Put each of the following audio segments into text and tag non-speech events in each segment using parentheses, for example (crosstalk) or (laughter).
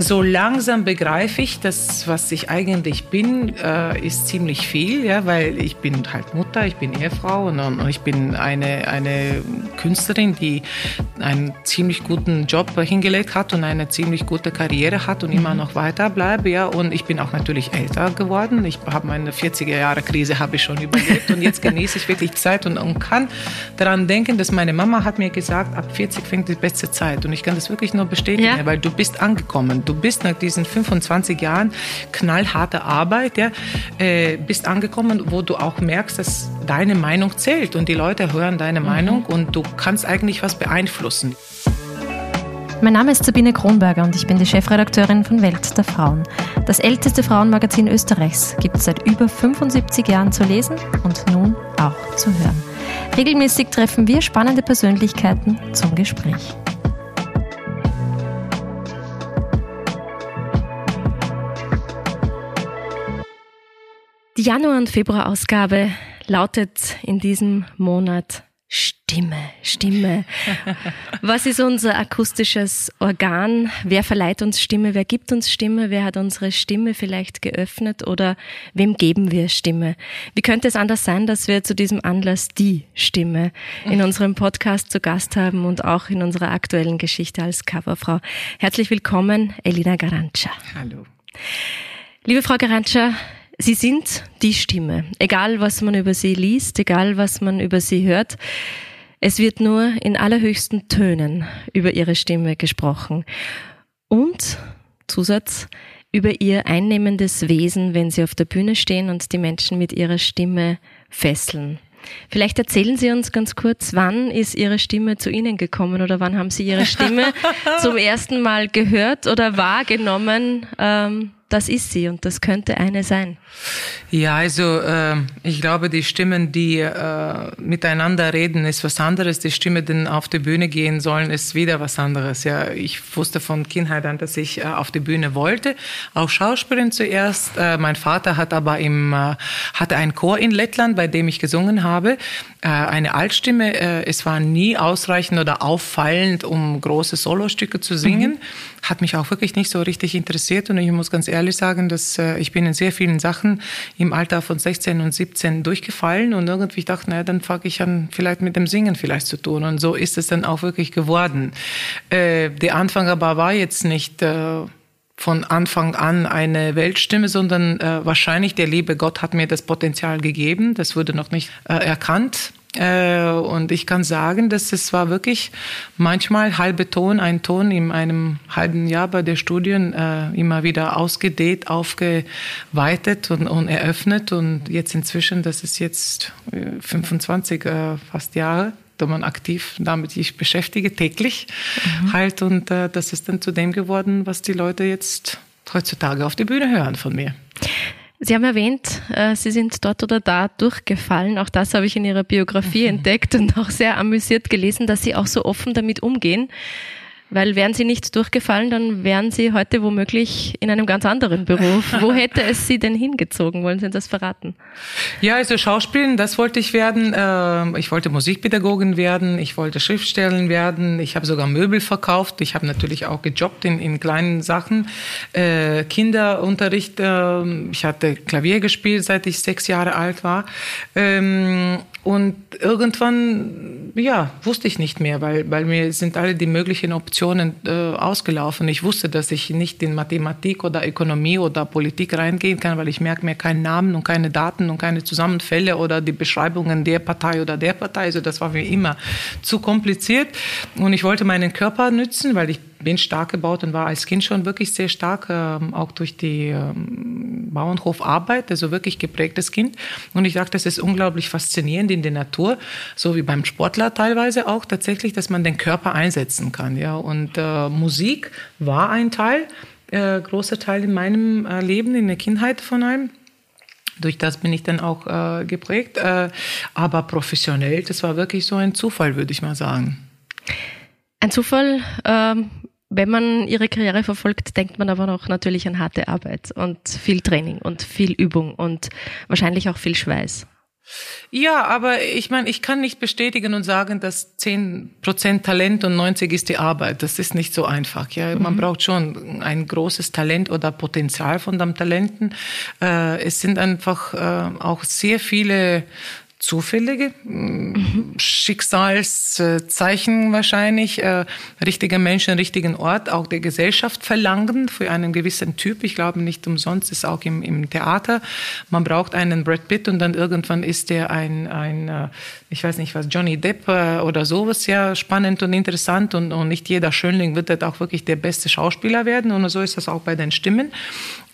so langsam begreife ich, dass was ich eigentlich bin, äh, ist ziemlich viel, ja, weil ich bin halt Mutter, ich bin Ehefrau und, und ich bin eine, eine Künstlerin, die einen ziemlich guten Job hingelegt hat und eine ziemlich gute Karriere hat und immer mhm. noch weiter bleibe, ja, und ich bin auch natürlich älter geworden. Ich habe meine 40er Jahre Krise habe ich schon überlebt und jetzt genieße ich wirklich Zeit und, und kann daran denken, dass meine Mama hat mir gesagt, ab 40 fängt die beste Zeit und ich kann das wirklich nur bestätigen, ja. weil du bist angekommen du bist nach diesen 25 Jahren knallharter Arbeit, ja, äh, bist angekommen, wo du auch merkst, dass deine Meinung zählt und die Leute hören deine mhm. Meinung und du kannst eigentlich was beeinflussen. Mein Name ist Sabine Kronberger und ich bin die Chefredakteurin von Welt der Frauen. Das älteste Frauenmagazin Österreichs gibt es seit über 75 Jahren zu lesen und nun auch zu hören. Regelmäßig treffen wir spannende Persönlichkeiten zum Gespräch. Die Januar- und Februar-Ausgabe lautet in diesem Monat Stimme, Stimme. (laughs) Was ist unser akustisches Organ? Wer verleiht uns Stimme? Wer gibt uns Stimme? Wer hat unsere Stimme vielleicht geöffnet oder wem geben wir Stimme? Wie könnte es anders sein, dass wir zu diesem Anlass die Stimme in unserem Podcast zu Gast haben und auch in unserer aktuellen Geschichte als Coverfrau? Herzlich willkommen, Elina Garantscha. Hallo. Liebe Frau Garantscha, Sie sind die Stimme. Egal, was man über sie liest, egal, was man über sie hört. Es wird nur in allerhöchsten Tönen über ihre Stimme gesprochen. Und, Zusatz, über ihr einnehmendes Wesen, wenn sie auf der Bühne stehen und die Menschen mit ihrer Stimme fesseln. Vielleicht erzählen Sie uns ganz kurz, wann ist Ihre Stimme zu Ihnen gekommen oder wann haben Sie Ihre Stimme (laughs) zum ersten Mal gehört oder wahrgenommen? Ähm, das ist sie und das könnte eine sein. Ja, also äh, ich glaube, die Stimmen, die äh, miteinander reden, ist was anderes. Die Stimmen, die auf die Bühne gehen sollen, ist wieder was anderes. Ja, ich wusste von Kindheit an, dass ich äh, auf die Bühne wollte, auch Schauspielerin zuerst. Äh, mein Vater hat aber im äh, hatte einen Chor in Lettland, bei dem ich gesungen habe. Äh, eine Altstimme. Äh, es war nie ausreichend oder auffallend, um große Solostücke zu singen. Mhm. Hat mich auch wirklich nicht so richtig interessiert und ich muss ganz ehrlich sagen, dass äh, ich bin in sehr vielen Sachen im Alter von 16 und 17 durchgefallen und irgendwie dachte, naja, dann fange ich an, vielleicht mit dem Singen vielleicht zu tun. Und so ist es dann auch wirklich geworden. Der Anfang aber war jetzt nicht von Anfang an eine Weltstimme, sondern äh, wahrscheinlich der liebe Gott hat mir das Potenzial gegeben. Das wurde noch nicht äh, erkannt. Äh, und ich kann sagen, dass es war wirklich manchmal halbe Ton, ein Ton in einem halben Jahr bei der Studien äh, immer wieder ausgedehnt, aufgeweitet und, und eröffnet. Und jetzt inzwischen, das ist jetzt 25 äh, fast Jahre, da man aktiv damit sich beschäftige, täglich mhm. halt. Und das ist dann zu dem geworden, was die Leute jetzt heutzutage auf die Bühne hören von mir. Sie haben erwähnt, äh, Sie sind dort oder da durchgefallen. Auch das habe ich in Ihrer Biografie mhm. entdeckt und auch sehr amüsiert gelesen, dass Sie auch so offen damit umgehen. Weil wären Sie nicht durchgefallen, dann wären Sie heute womöglich in einem ganz anderen Beruf. (laughs) Wo hätte es Sie denn hingezogen? Wollen Sie das verraten? Ja, also Schauspielen, das wollte ich werden. Ähm, ich wollte Musikpädagogin werden. Ich wollte Schriftstellerin werden. Ich habe sogar Möbel verkauft. Ich habe natürlich auch gejobbt in, in kleinen Sachen. Äh, Kinderunterricht. Ähm, ich hatte Klavier gespielt, seit ich sechs Jahre alt war. Ähm, und irgendwann, ja, wusste ich nicht mehr, weil, weil mir sind alle die möglichen Optionen äh, ausgelaufen. Ich wusste, dass ich nicht in Mathematik oder Ökonomie oder Politik reingehen kann, weil ich merke mir keinen Namen und keine Daten und keine Zusammenfälle oder die Beschreibungen der Partei oder der Partei. Also das war mir immer zu kompliziert. Und ich wollte meinen Körper nützen, weil ich bin stark gebaut und war als Kind schon wirklich sehr stark, ähm, auch durch die ähm, Bauernhofarbeit, also wirklich geprägtes Kind. Und ich dachte, das ist unglaublich faszinierend in der Natur, so wie beim Sportler teilweise auch tatsächlich, dass man den Körper einsetzen kann. Ja. Und äh, Musik war ein Teil, äh, großer Teil in meinem äh, Leben, in der Kindheit von einem. Durch das bin ich dann auch äh, geprägt. Äh, aber professionell, das war wirklich so ein Zufall, würde ich mal sagen. Ein Zufall, ähm, wenn man ihre Karriere verfolgt, denkt man aber auch natürlich an harte Arbeit und viel Training und viel Übung und wahrscheinlich auch viel Schweiß. Ja, aber ich meine, ich kann nicht bestätigen und sagen, dass 10% Talent und 90 ist die Arbeit. Das ist nicht so einfach. Ja, man mhm. braucht schon ein großes Talent oder Potenzial von dem Talenten. Äh, es sind einfach äh, auch sehr viele zufällige mhm. Schicksalszeichen wahrscheinlich, äh, richtige Menschen, richtigen Ort, auch der Gesellschaft verlangen für einen gewissen Typ. Ich glaube nicht umsonst ist auch im, im Theater. Man braucht einen Brad Pitt und dann irgendwann ist der ein, ein äh, ich weiß nicht was, Johnny Depp äh, oder sowas ja spannend und interessant und, und nicht jeder Schönling wird dann auch wirklich der beste Schauspieler werden und so ist das auch bei den Stimmen.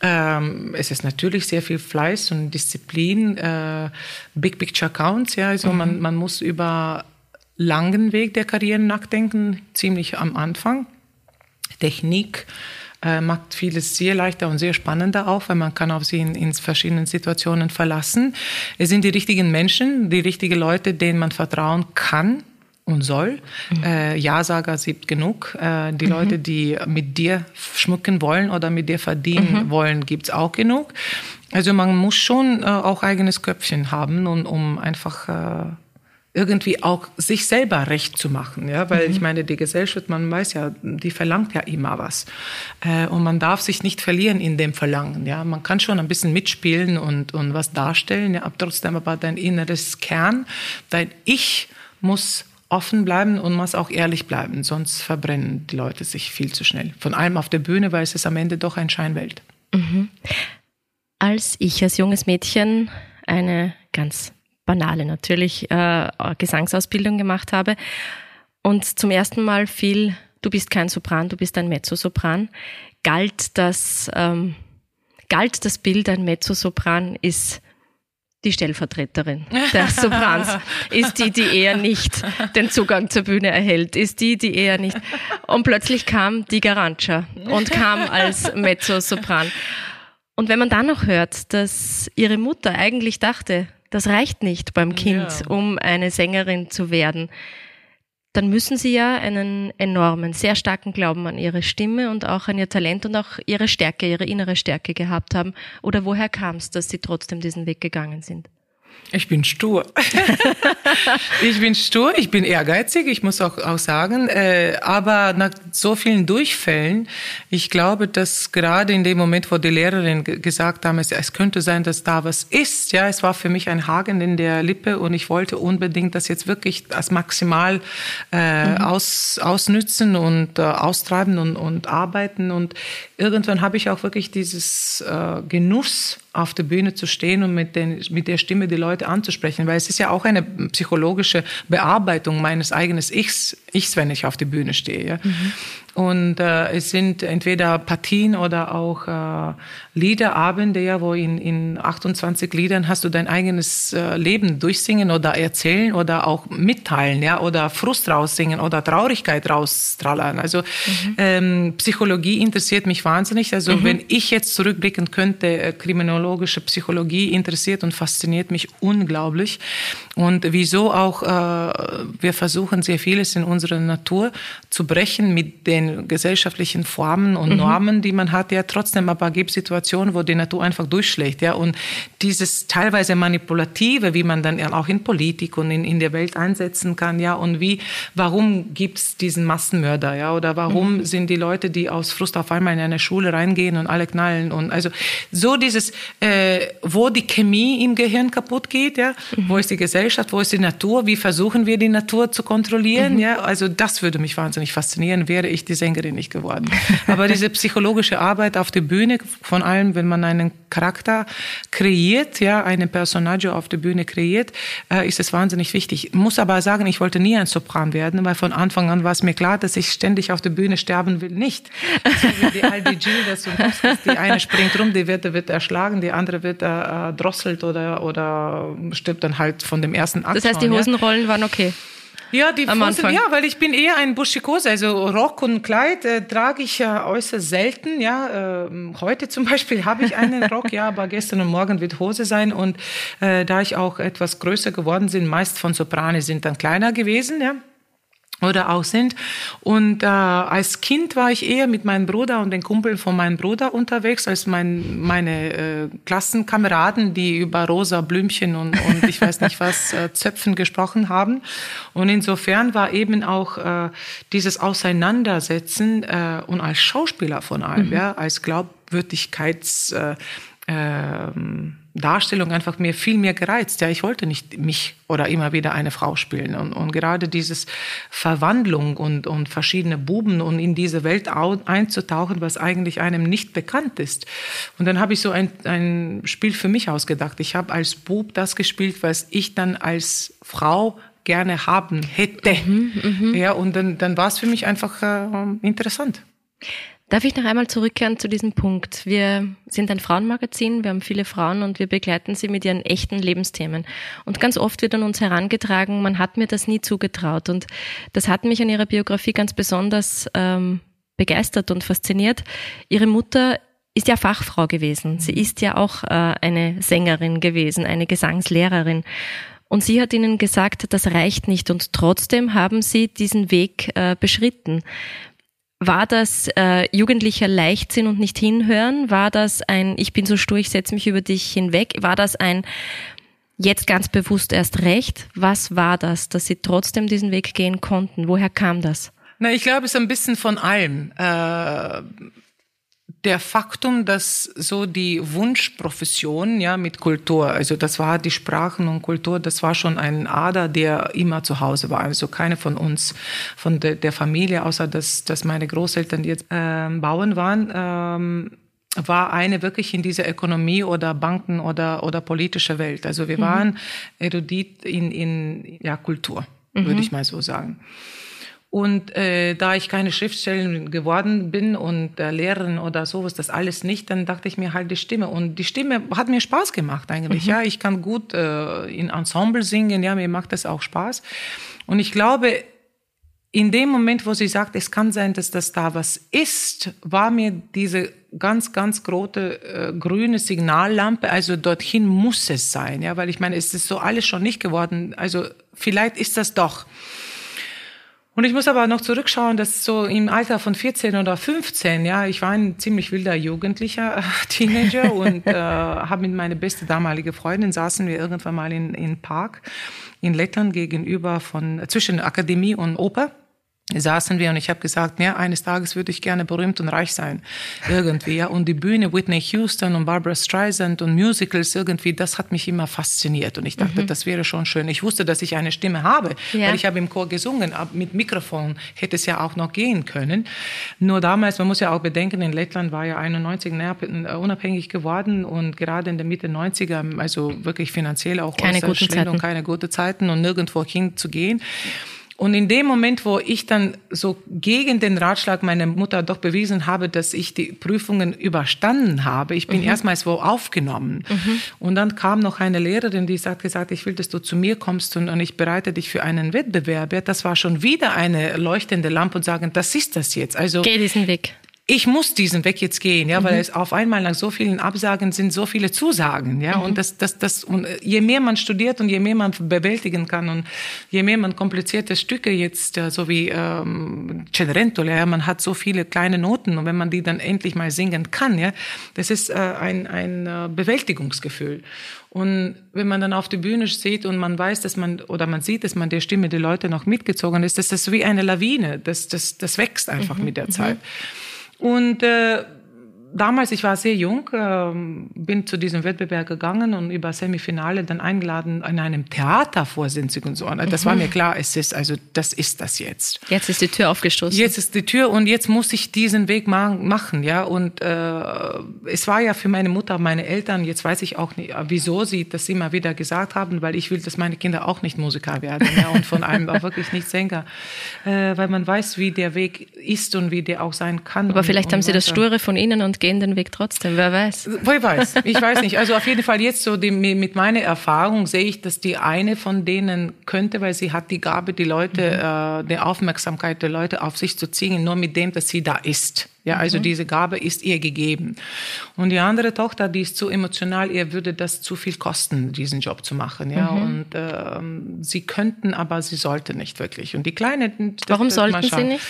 Ähm, es ist natürlich sehr viel Fleiß und Disziplin, äh, Big Picture Counts, ja, also mhm. man, man muss über langen Weg der Karriere nachdenken, ziemlich am Anfang. Technik äh, macht vieles sehr leichter und sehr spannender auch, weil man kann auf sie in, in verschiedenen Situationen verlassen. Es sind die richtigen Menschen, die richtigen Leute, denen man vertrauen kann und soll. Mhm. Äh, Ja-Sager gibt genug. Äh, die mhm. Leute, die mit dir schmücken wollen oder mit dir verdienen mhm. wollen, gibt's auch genug. Also man muss schon äh, auch eigenes Köpfchen haben, um, um einfach äh, irgendwie auch sich selber recht zu machen. Ja? Weil ich mhm. meine, die Gesellschaft, man weiß ja, die verlangt ja immer was. Äh, und man darf sich nicht verlieren in dem Verlangen. Ja? Man kann schon ein bisschen mitspielen und, und was darstellen, ja? aber trotzdem aber dein inneres Kern, dein Ich muss offen bleiben und muss auch ehrlich bleiben, sonst verbrennen die Leute sich viel zu schnell. Von allem auf der Bühne, weil es ist am Ende doch ein Scheinwelt. Mhm. Als ich als junges Mädchen eine ganz banale natürlich äh, Gesangsausbildung gemacht habe und zum ersten Mal fiel, du bist kein Sopran, du bist ein Mezzosopran, galt das, ähm, galt das Bild, ein Mezzosopran ist die Stellvertreterin der (laughs) Soprans, ist die, die eher nicht den Zugang zur Bühne erhält, ist die, die eher nicht. Und plötzlich kam die Garantia und kam als Mezzosopran. Und wenn man dann noch hört, dass ihre Mutter eigentlich dachte, das reicht nicht beim Kind, ja. um eine Sängerin zu werden, dann müssen sie ja einen enormen, sehr starken Glauben an ihre Stimme und auch an ihr Talent und auch ihre Stärke, ihre innere Stärke gehabt haben. Oder woher kam es, dass sie trotzdem diesen Weg gegangen sind? Ich bin stur. (laughs) ich bin stur, ich bin ehrgeizig, ich muss auch, auch sagen. Äh, aber nach so vielen Durchfällen, ich glaube, dass gerade in dem Moment, wo die Lehrerin gesagt haben, es, es könnte sein, dass da was ist, ja, es war für mich ein Haken in der Lippe und ich wollte unbedingt das jetzt wirklich als maximal äh, mhm. aus, ausnützen und äh, austreiben und, und arbeiten. Und irgendwann habe ich auch wirklich dieses äh, Genuss auf der Bühne zu stehen und mit, den, mit der Stimme die Leute anzusprechen, weil es ist ja auch eine psychologische Bearbeitung meines eigenen Ichs, Ichs wenn ich auf der Bühne stehe. Ja. Mhm. Und äh, es sind entweder Partien oder auch äh, Liederabende, ja, wo in, in 28 Liedern hast du dein eigenes äh, Leben durchsingen oder erzählen oder auch mitteilen, ja, oder Frust raussingen oder Traurigkeit raustrallern. Also mhm. ähm, Psychologie interessiert mich wahnsinnig. Also mhm. wenn ich jetzt zurückblicken könnte, äh, kriminologische Psychologie interessiert und fasziniert mich unglaublich. Und wieso auch äh, wir versuchen sehr vieles in unserer Natur zu brechen mit den gesellschaftlichen Formen und mhm. Normen, die man hat, ja trotzdem aber gibt Situationen, wo die Natur einfach durchschlägt, ja und dieses teilweise manipulative, wie man dann auch in Politik und in, in der Welt einsetzen kann, ja und wie, warum gibt's diesen Massenmörder, ja oder warum mhm. sind die Leute, die aus Frust auf einmal in eine Schule reingehen und alle knallen und also so dieses, äh, wo die Chemie im Gehirn kaputt geht, ja, mhm. wo ist die Gesellschaft, wo ist die Natur, wie versuchen wir die Natur zu kontrollieren, mhm. ja, also das würde mich wahnsinnig faszinieren, wäre ich die Sängerin nicht geworden. (laughs) Aber diese psychologische Arbeit auf der Bühne, von allem, wenn man einen Charakter kreiert, ja, einen Personaggio auf der Bühne kreiert, äh, ist es wahnsinnig wichtig. Ich muss aber sagen, ich wollte nie ein Sopran werden, weil von Anfang an war es mir klar, dass ich ständig auf der Bühne sterben will. Nicht. So wie die Aldi Gildas (laughs) und die eine springt rum, die wird, wird erschlagen, die andere wird äh, drosselt oder, oder stirbt dann halt von dem ersten Akt. Das heißt, die Hosenrollen ja. waren okay. Ja, die Am Hosen, ja, weil ich bin eher ein Buschikose, also Rock und Kleid äh, trage ich äh, äußerst selten. Ja, äh, heute zum (laughs) Beispiel habe ich einen Rock, ja, aber gestern und morgen wird Hose sein und äh, da ich auch etwas größer geworden bin, meist von Soprane sind dann kleiner gewesen, ja. Oder auch sind. Und äh, als Kind war ich eher mit meinem Bruder und den Kumpeln von meinem Bruder unterwegs, als mein, meine äh, Klassenkameraden, die über rosa Blümchen und, und ich weiß nicht was, äh, (laughs) Zöpfen gesprochen haben. Und insofern war eben auch äh, dieses Auseinandersetzen äh, und als Schauspieler von allem, mhm. ja, als Glaubwürdigkeits... Äh, äh, Darstellung einfach mir viel mehr gereizt. Ja, ich wollte nicht mich oder immer wieder eine Frau spielen. Und, und gerade dieses Verwandlung und, und verschiedene Buben und in diese Welt einzutauchen, was eigentlich einem nicht bekannt ist. Und dann habe ich so ein, ein Spiel für mich ausgedacht. Ich habe als Bub das gespielt, was ich dann als Frau gerne haben hätte. Mhm, mh. Ja, und dann, dann war es für mich einfach äh, interessant. Darf ich noch einmal zurückkehren zu diesem Punkt? Wir sind ein Frauenmagazin, wir haben viele Frauen und wir begleiten sie mit ihren echten Lebensthemen. Und ganz oft wird an uns herangetragen, man hat mir das nie zugetraut. Und das hat mich an ihrer Biografie ganz besonders ähm, begeistert und fasziniert. Ihre Mutter ist ja Fachfrau gewesen. Sie ist ja auch äh, eine Sängerin gewesen, eine Gesangslehrerin. Und sie hat ihnen gesagt, das reicht nicht. Und trotzdem haben sie diesen Weg äh, beschritten. War das äh, jugendlicher Leichtsinn und nicht hinhören? War das ein Ich bin so stur, ich setze mich über dich hinweg? War das ein Jetzt ganz bewusst erst recht? Was war das, dass Sie trotzdem diesen Weg gehen konnten? Woher kam das? Na, ich glaube, es ist ein bisschen von allem. Äh der Faktum, dass so die Wunschprofession ja mit Kultur, also das war die Sprachen und Kultur, das war schon ein Ader, der immer zu Hause war. Also keine von uns, von de, der Familie, außer dass, dass meine Großeltern jetzt äh, Bauern waren, ähm, war eine wirklich in dieser Ökonomie oder Banken oder, oder politische Welt. Also wir mhm. waren erudit in, in ja, Kultur, mhm. würde ich mal so sagen. Und äh, da ich keine Schriftstellerin geworden bin und äh, Lehrerin oder sowas, das alles nicht, dann dachte ich mir halt die Stimme. Und die Stimme hat mir Spaß gemacht eigentlich. Mhm. Ja, ich kann gut äh, in Ensemble singen, ja, mir macht das auch Spaß. Und ich glaube, in dem Moment, wo sie sagt, es kann sein, dass das da was ist, war mir diese ganz, ganz große äh, grüne Signallampe, also dorthin muss es sein, ja, weil ich meine, es ist so alles schon nicht geworden, also vielleicht ist das doch. Und ich muss aber noch zurückschauen, dass so im Alter von 14 oder 15, ja, ich war ein ziemlich wilder Jugendlicher, äh, (laughs) Teenager und äh, habe mit meiner beste damalige Freundin saßen wir irgendwann mal in in Park in Lettland gegenüber von zwischen Akademie und Oper saßen wir und ich habe gesagt, ja, eines Tages würde ich gerne berühmt und reich sein. Irgendwie, ja. Und die Bühne Whitney Houston und Barbara Streisand und Musicals irgendwie, das hat mich immer fasziniert. Und ich dachte, mhm. das wäre schon schön. Ich wusste, dass ich eine Stimme habe, ja. weil ich habe im Chor gesungen. Mit Mikrofon hätte es ja auch noch gehen können. Nur damals, man muss ja auch bedenken, in Lettland war ja 91 unabhängig geworden und gerade in der Mitte 90er, also wirklich finanziell auch keine guten Zeiten. und keine gute Zeiten und nirgendwo hinzugehen. Und in dem Moment, wo ich dann so gegen den Ratschlag meiner Mutter doch bewiesen habe, dass ich die Prüfungen überstanden habe, ich bin mhm. erstmals wo aufgenommen. Mhm. Und dann kam noch eine Lehrerin, die hat gesagt, ich will, dass du zu mir kommst und, und ich bereite dich für einen Wettbewerb. Ja, das war schon wieder eine leuchtende Lampe und sagen, das ist das jetzt. Also geh diesen Weg ich muss diesen Weg jetzt gehen, ja, mhm. weil es auf einmal nach so vielen Absagen sind so viele Zusagen, ja, mhm. und das, das, das, und je mehr man studiert und je mehr man bewältigen kann und je mehr man komplizierte Stücke jetzt, so wie ähm, Cenerentola, ja, man hat so viele kleine Noten und wenn man die dann endlich mal singen kann, ja, das ist äh, ein, ein äh, Bewältigungsgefühl. Und wenn man dann auf die Bühne steht und man weiß, dass man, oder man sieht, dass man der Stimme die Leute noch mitgezogen ist, das ist wie eine Lawine, das, das, das wächst einfach mhm. mit der Zeit. Mhm. Und äh, damals, ich war sehr jung, äh, bin zu diesem Wettbewerb gegangen und über Semifinale dann eingeladen in einem Theater vorsitzig und so. Das mhm. war mir klar, es ist, also das ist das jetzt. Jetzt ist die Tür aufgestoßen. Jetzt ist die Tür und jetzt muss ich diesen Weg ma machen, ja. Und äh, es war ja für meine Mutter, meine Eltern, jetzt weiß ich auch nicht, wieso sie das immer wieder gesagt haben, weil ich will, dass meine Kinder auch nicht Musiker werden, ja, und von einem auch wirklich nicht Sänger, äh, weil man weiß, wie der Weg ist und wie der auch sein kann. Aber und, vielleicht und haben sie das Sture von Ihnen und gehen den Weg trotzdem, wer weiß. Wer weiß, ich weiß nicht. Also auf jeden Fall jetzt so die, mit meiner Erfahrung sehe ich, dass die eine von denen könnte, weil sie hat die Gabe, die Leute, mhm. äh, die Aufmerksamkeit der Leute auf sich zu ziehen, nur mit dem, dass sie da ist. Ja, also mhm. diese Gabe ist ihr gegeben. Und die andere Tochter, die ist zu emotional, ihr würde das zu viel kosten, diesen Job zu machen. Ja, mhm. und ähm, sie könnten, aber sie sollte nicht wirklich. Und die Kleine, warum sollten sie nicht?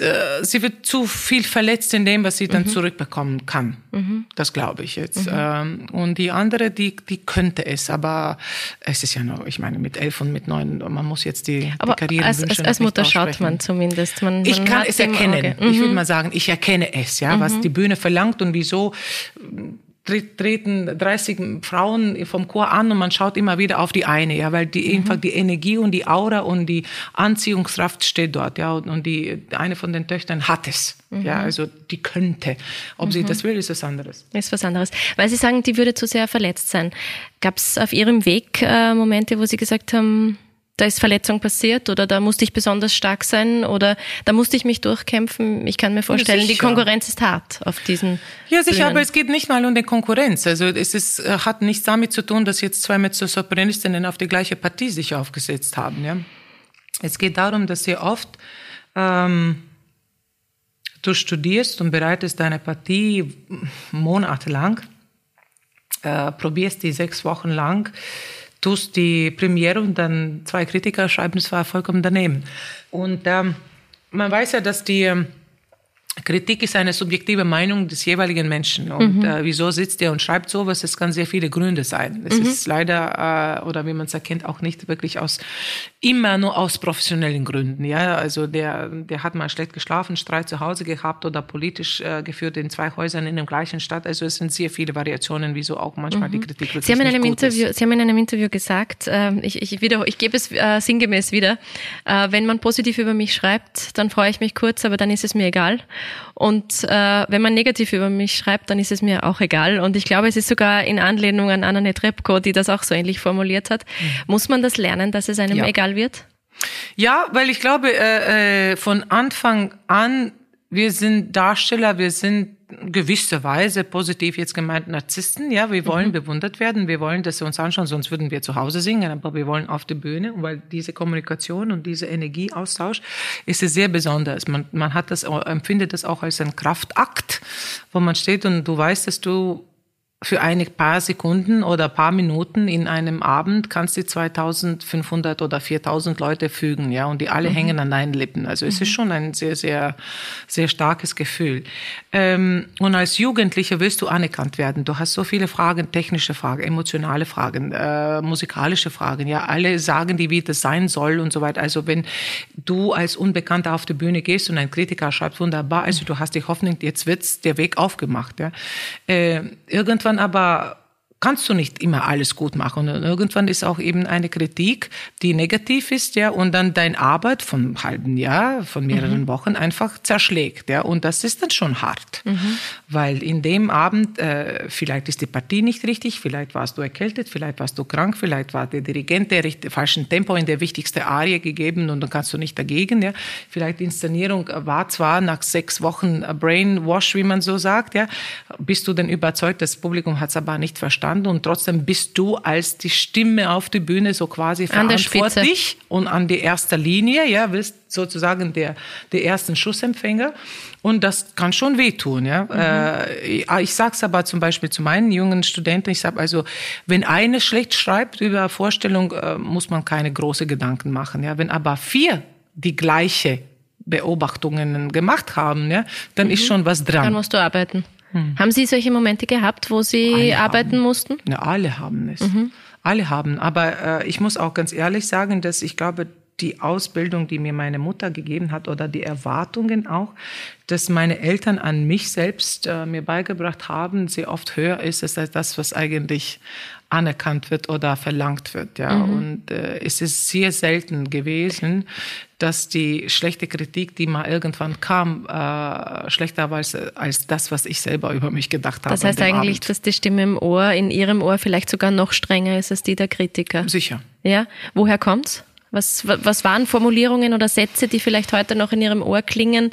Äh, sie wird zu viel verletzt in dem, was sie dann mhm. zurückbekommen kann. Mhm. Das glaube ich jetzt. Mhm. Ähm, und die andere, die, die könnte es, aber es ist ja noch, ich meine, mit elf und mit neun, man muss jetzt die, aber die Karriere als, als, als Mutter schaut man zumindest. Man, ich kann es erkennen. Ich würde mal sagen, ich erkenne es, ja, was mhm. die Bühne verlangt und wieso treten 30 Frauen vom Chor an und man schaut immer wieder auf die eine, ja, weil die mhm. einfach die Energie und die Aura und die Anziehungskraft steht dort, ja, und die eine von den Töchtern hat es, mhm. ja, also die könnte. Ob mhm. sie das will, ist was anderes. Ist was anderes. Weil Sie sagen, die würde zu sehr verletzt sein. Gab es auf Ihrem Weg äh, Momente, wo Sie gesagt haben, da ist Verletzung passiert oder da musste ich besonders stark sein oder da musste ich mich durchkämpfen. Ich kann mir vorstellen, die Konkurrenz ist hart auf diesen. Ja, sicher, Bühnen. aber es geht nicht mal um die Konkurrenz. Also es ist, äh, hat nichts damit zu tun, dass jetzt zwei Mezzosopranistinnen auf die gleiche Partie sich aufgesetzt haben. Ja? Es geht darum, dass sie oft ähm, du studierst und bereitest deine Partie monatelang, äh, probierst die sechs Wochen lang tust die Premiere und dann zwei Kritiker schreiben, es war vollkommen daneben. Und ähm, man weiß ja, dass die ähm, Kritik ist eine subjektive Meinung des jeweiligen Menschen. Und mhm. äh, wieso sitzt er und schreibt sowas? Es kann sehr viele Gründe sein. Es mhm. ist leider, äh, oder wie man es erkennt, auch nicht wirklich aus, immer nur aus professionellen Gründen. Ja, also der, der hat mal schlecht geschlafen, Streit zu Hause gehabt oder politisch äh, geführt in zwei Häusern in der gleichen Stadt. Also es sind sehr viele Variationen, wieso auch manchmal mhm. die Kritik wirklich Sie haben in einem Interview, ist. Sie haben in einem Interview gesagt, äh, ich, ich, wieder, ich gebe es äh, sinngemäß wieder, äh, wenn man positiv über mich schreibt, dann freue ich mich kurz, aber dann ist es mir egal. Und äh, wenn man negativ über mich schreibt, dann ist es mir auch egal. Und ich glaube, es ist sogar in Anlehnung an Anna Netrebko, die das auch so ähnlich formuliert hat. Mhm. Muss man das lernen, dass es einem ja. egal wird? Ja, weil ich glaube, äh, äh, von Anfang an, wir sind Darsteller, wir sind gewisserweise positiv jetzt gemeint Narzissten. Ja, wir wollen mhm. bewundert werden, wir wollen, dass sie uns anschauen, sonst würden wir zu Hause singen, aber wir wollen auf die Bühne, weil diese Kommunikation und dieser Energieaustausch ist sehr besonders. Man, man hat das, empfindet das auch als ein Kraftakt, wo man steht und du weißt, dass du für ein paar Sekunden oder paar Minuten in einem Abend kannst du 2500 oder 4000 Leute fügen, ja, und die alle mhm. hängen an deinen Lippen. Also es mhm. ist schon ein sehr, sehr, sehr starkes Gefühl. Ähm, und als Jugendlicher willst du anerkannt werden. Du hast so viele Fragen, technische Fragen, emotionale Fragen, äh, musikalische Fragen, ja, alle sagen die, wie das sein soll und so weiter. Also wenn du als Unbekannter auf die Bühne gehst und ein Kritiker schreibt, wunderbar, also du hast die Hoffnung, jetzt wird's der Weg aufgemacht, ja. Äh, irgendwann irgendwann aber kannst du nicht immer alles gut machen. Und irgendwann ist auch eben eine Kritik, die negativ ist, ja, und dann deine Arbeit von einem halben Jahr, von mehreren mhm. Wochen einfach zerschlägt, ja, und das ist dann schon hart, mhm. weil in dem Abend äh, vielleicht ist die Partie nicht richtig, vielleicht warst du erkältet, vielleicht warst du krank, vielleicht war der Dirigent der falschen Tempo in der wichtigste Arie gegeben und dann kannst du nicht dagegen, ja, vielleicht die Inszenierung war zwar nach sechs Wochen Brainwash, wie man so sagt, ja, bist du denn überzeugt, das Publikum hat es aber nicht verstanden verstanden und trotzdem bist du als die Stimme auf der Bühne so quasi verantwortlich und an die erster Linie, ja, bist sozusagen der, der ersten Schussempfänger. Und das kann schon wehtun, ja. Mhm. Äh, ich sag's aber zum Beispiel zu meinen jungen Studenten, ich sage also, wenn eine schlecht schreibt über Vorstellung, äh, muss man keine großen Gedanken machen, ja. Wenn aber vier die gleiche Beobachtungen gemacht haben, ja, dann mhm. ist schon was dran. Dann musst du arbeiten. Hm. Haben Sie solche Momente gehabt, wo Sie alle arbeiten haben. mussten? Ja, alle haben es. Mhm. Alle haben. Aber äh, ich muss auch ganz ehrlich sagen, dass ich glaube, die Ausbildung, die mir meine Mutter gegeben hat oder die Erwartungen auch, dass meine Eltern an mich selbst äh, mir beigebracht haben, sehr oft höher ist als das, was eigentlich anerkannt wird oder verlangt wird. Ja. Mhm. Und äh, es ist sehr selten gewesen, dass die schlechte Kritik, die mal irgendwann kam, äh, schlechter war als, als das, was ich selber über mich gedacht habe. Das heißt eigentlich, Abend. dass die Stimme im Ohr, in Ihrem Ohr vielleicht sogar noch strenger ist als die der Kritiker. Sicher. Ja. Woher kommt's? Was, was waren Formulierungen oder Sätze, die vielleicht heute noch in Ihrem Ohr klingen,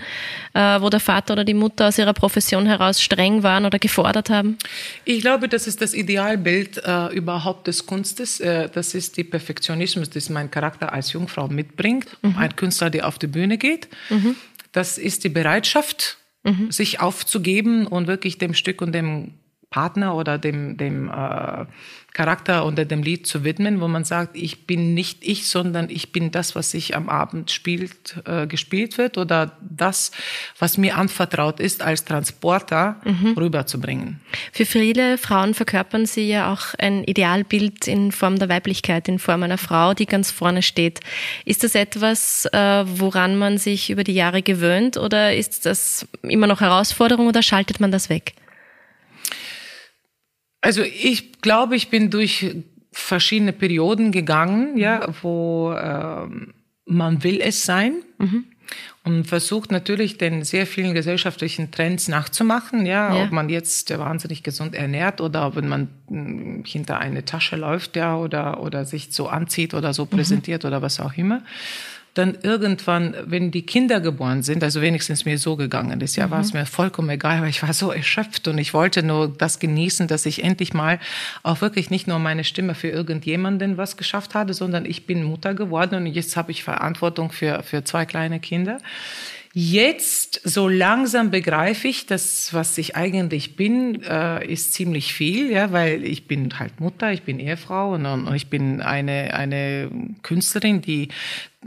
äh, wo der Vater oder die Mutter aus ihrer Profession heraus streng waren oder gefordert haben? Ich glaube, das ist das Idealbild äh, überhaupt des Kunstes. Äh, das ist die Perfektionismus, das mein Charakter als Jungfrau mitbringt. Mhm. Ein Künstler, der auf die Bühne geht. Mhm. Das ist die Bereitschaft, mhm. sich aufzugeben und wirklich dem Stück und dem Partner oder dem, dem äh, Charakter unter dem Lied zu widmen, wo man sagt, ich bin nicht ich, sondern ich bin das, was sich am Abend spielt, äh, gespielt wird oder das, was mir anvertraut ist, als Transporter mhm. rüberzubringen. Für viele Frauen verkörpern Sie ja auch ein Idealbild in Form der Weiblichkeit, in Form einer Frau, die ganz vorne steht. Ist das etwas, äh, woran man sich über die Jahre gewöhnt oder ist das immer noch Herausforderung oder schaltet man das weg? Also ich glaube, ich bin durch verschiedene Perioden gegangen, ja, wo äh, man will es sein. Mhm. Und versucht natürlich den sehr vielen gesellschaftlichen Trends nachzumachen, ja, ja. ob man jetzt wahnsinnig gesund ernährt oder wenn man hm, hinter eine Tasche läuft, ja, oder, oder sich so anzieht oder so mhm. präsentiert mhm. oder was auch immer dann irgendwann, wenn die Kinder geboren sind, also wenigstens mir so gegangen ist, ja, mhm. war es mir vollkommen egal, weil ich war so erschöpft und ich wollte nur das genießen, dass ich endlich mal auch wirklich nicht nur meine Stimme für irgendjemanden was geschafft hatte, sondern ich bin Mutter geworden und jetzt habe ich Verantwortung für, für zwei kleine Kinder. Jetzt so langsam begreife ich, dass was ich eigentlich bin, äh, ist ziemlich viel, ja, weil ich bin halt Mutter, ich bin Ehefrau und, und ich bin eine eine Künstlerin, die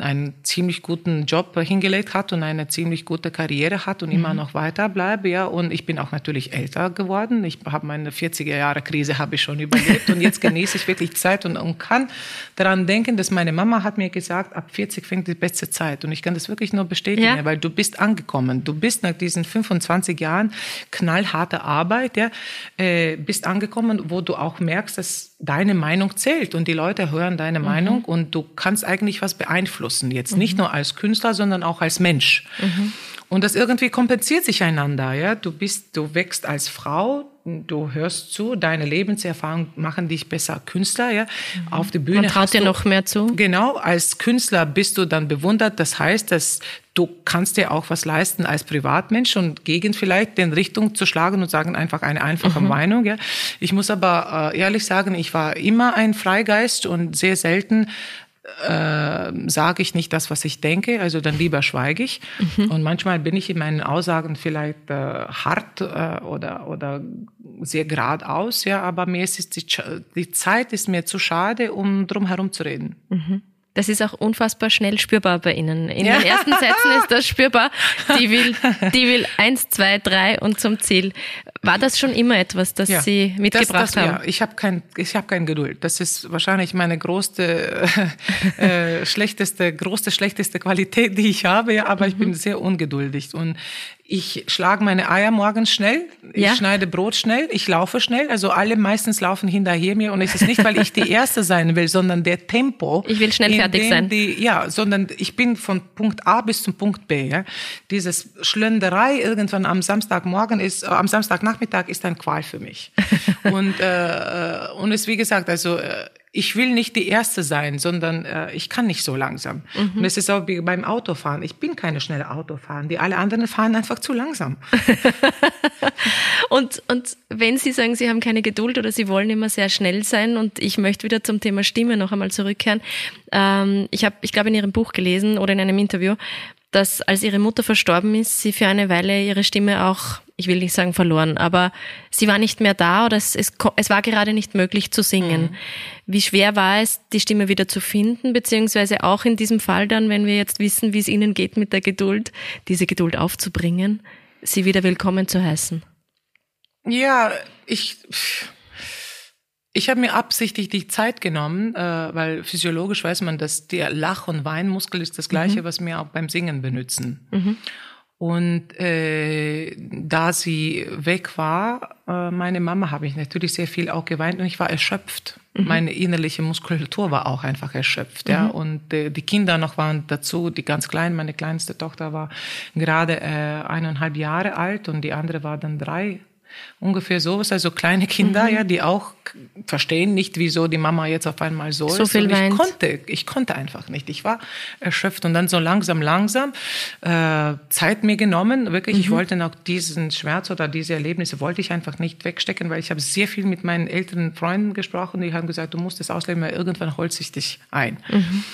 einen ziemlich guten Job hingelegt hat und eine ziemlich gute Karriere hat und mhm. immer noch weiter bleibe, ja. Und ich bin auch natürlich älter geworden. Ich habe meine 40er Jahre Krise habe ich schon überlebt und jetzt genieße ich wirklich Zeit und, und kann daran denken, dass meine Mama hat mir gesagt, ab 40 fängt die beste Zeit und ich kann das wirklich nur bestätigen, ja. weil du bist angekommen. Du bist nach diesen 25 Jahren knallharter Arbeit, ja, äh, bist angekommen, wo du auch merkst, dass deine Meinung zählt und die Leute hören deine mhm. Meinung und du kannst eigentlich was beeinflussen. Jetzt mhm. nicht nur als Künstler, sondern auch als Mensch. Mhm. Und das irgendwie kompensiert sich einander, ja. Du bist, du wächst als Frau, du hörst zu, deine Lebenserfahrung machen dich besser Künstler, ja. Mhm. Auf der Bühne. Man traut dir noch mehr zu. Genau, als Künstler bist du dann bewundert. Das heißt, dass du kannst dir auch was leisten als Privatmensch und gegen vielleicht den Richtung zu schlagen und sagen einfach eine einfache mhm. Meinung, ja. Ich muss aber äh, ehrlich sagen, ich war immer ein Freigeist und sehr selten äh, sage ich nicht das, was ich denke, also dann lieber schweige ich. Mhm. Und manchmal bin ich in meinen Aussagen vielleicht äh, hart äh, oder, oder sehr geradeaus, ja, aber mir ist die, die Zeit ist mir zu schade, um drum herum zu reden. Mhm. Das ist auch unfassbar schnell spürbar bei Ihnen. In ja. den ersten Sätzen ist das spürbar. Die will, die will eins, zwei, drei und zum Ziel. War das schon immer etwas, das ja, Sie mitgebracht das, das, haben? Ja, ich habe kein, ich habe kein Geduld. Das ist wahrscheinlich meine größte, äh, schlechteste, größte, schlechteste Qualität, die ich habe. Ja, aber mhm. ich bin sehr ungeduldig und ich schlage meine Eier morgens schnell, ich ja. schneide Brot schnell, ich laufe schnell. Also alle meistens laufen hinterher mir und es ist nicht, weil ich die Erste sein will, sondern der Tempo. Ich will schnell fertig sein. Die, ja, sondern ich bin von Punkt A bis zum Punkt B. Ja. Dieses Schlönderei irgendwann am Samstagmorgen ist, äh, am Samstagnachmittag ist ein Qual für mich. (laughs) und äh, äh, und es wie gesagt, also äh, ich will nicht die Erste sein, sondern äh, ich kann nicht so langsam. Mhm. Und es ist auch wie beim Autofahren. Ich bin keine schnelle Autofahren. Die alle anderen fahren einfach zu langsam. (laughs) und, und wenn Sie sagen, Sie haben keine Geduld oder Sie wollen immer sehr schnell sein und ich möchte wieder zum Thema Stimme noch einmal zurückkehren. Ähm, ich habe, ich glaube, in Ihrem Buch gelesen oder in einem Interview, dass als ihre Mutter verstorben ist, sie für eine Weile ihre Stimme auch, ich will nicht sagen verloren, aber sie war nicht mehr da oder es, es, es war gerade nicht möglich zu singen. Mhm. Wie schwer war es, die Stimme wieder zu finden, beziehungsweise auch in diesem Fall dann, wenn wir jetzt wissen, wie es ihnen geht mit der Geduld, diese Geduld aufzubringen, sie wieder willkommen zu heißen? Ja, ich ich habe mir absichtlich die Zeit genommen, äh, weil physiologisch weiß man, dass der Lach- und Weinmuskel ist das gleiche, mhm. was wir auch beim Singen benutzen. Mhm. Und äh, da sie weg war, äh, meine Mama, habe ich natürlich sehr viel auch geweint und ich war erschöpft. Mhm. Meine innerliche Muskulatur war auch einfach erschöpft. Ja. Mhm. Und äh, die Kinder noch waren dazu, die ganz kleinen, meine kleinste Tochter war gerade äh, eineinhalb Jahre alt und die andere war dann drei Ungefähr sowas, also kleine Kinder, mhm. ja, die auch verstehen nicht, wieso die Mama jetzt auf einmal so, so ist. Viel und ich konnte, ich konnte einfach nicht. Ich war erschöpft und dann so langsam, langsam äh, Zeit mir genommen. Wirklich, mhm. ich wollte noch diesen Schmerz oder diese Erlebnisse wollte ich einfach nicht wegstecken, weil ich habe sehr viel mit meinen älteren Freunden gesprochen. Die haben gesagt, du musst es ausleben, weil irgendwann holt sich dich ein. Mhm.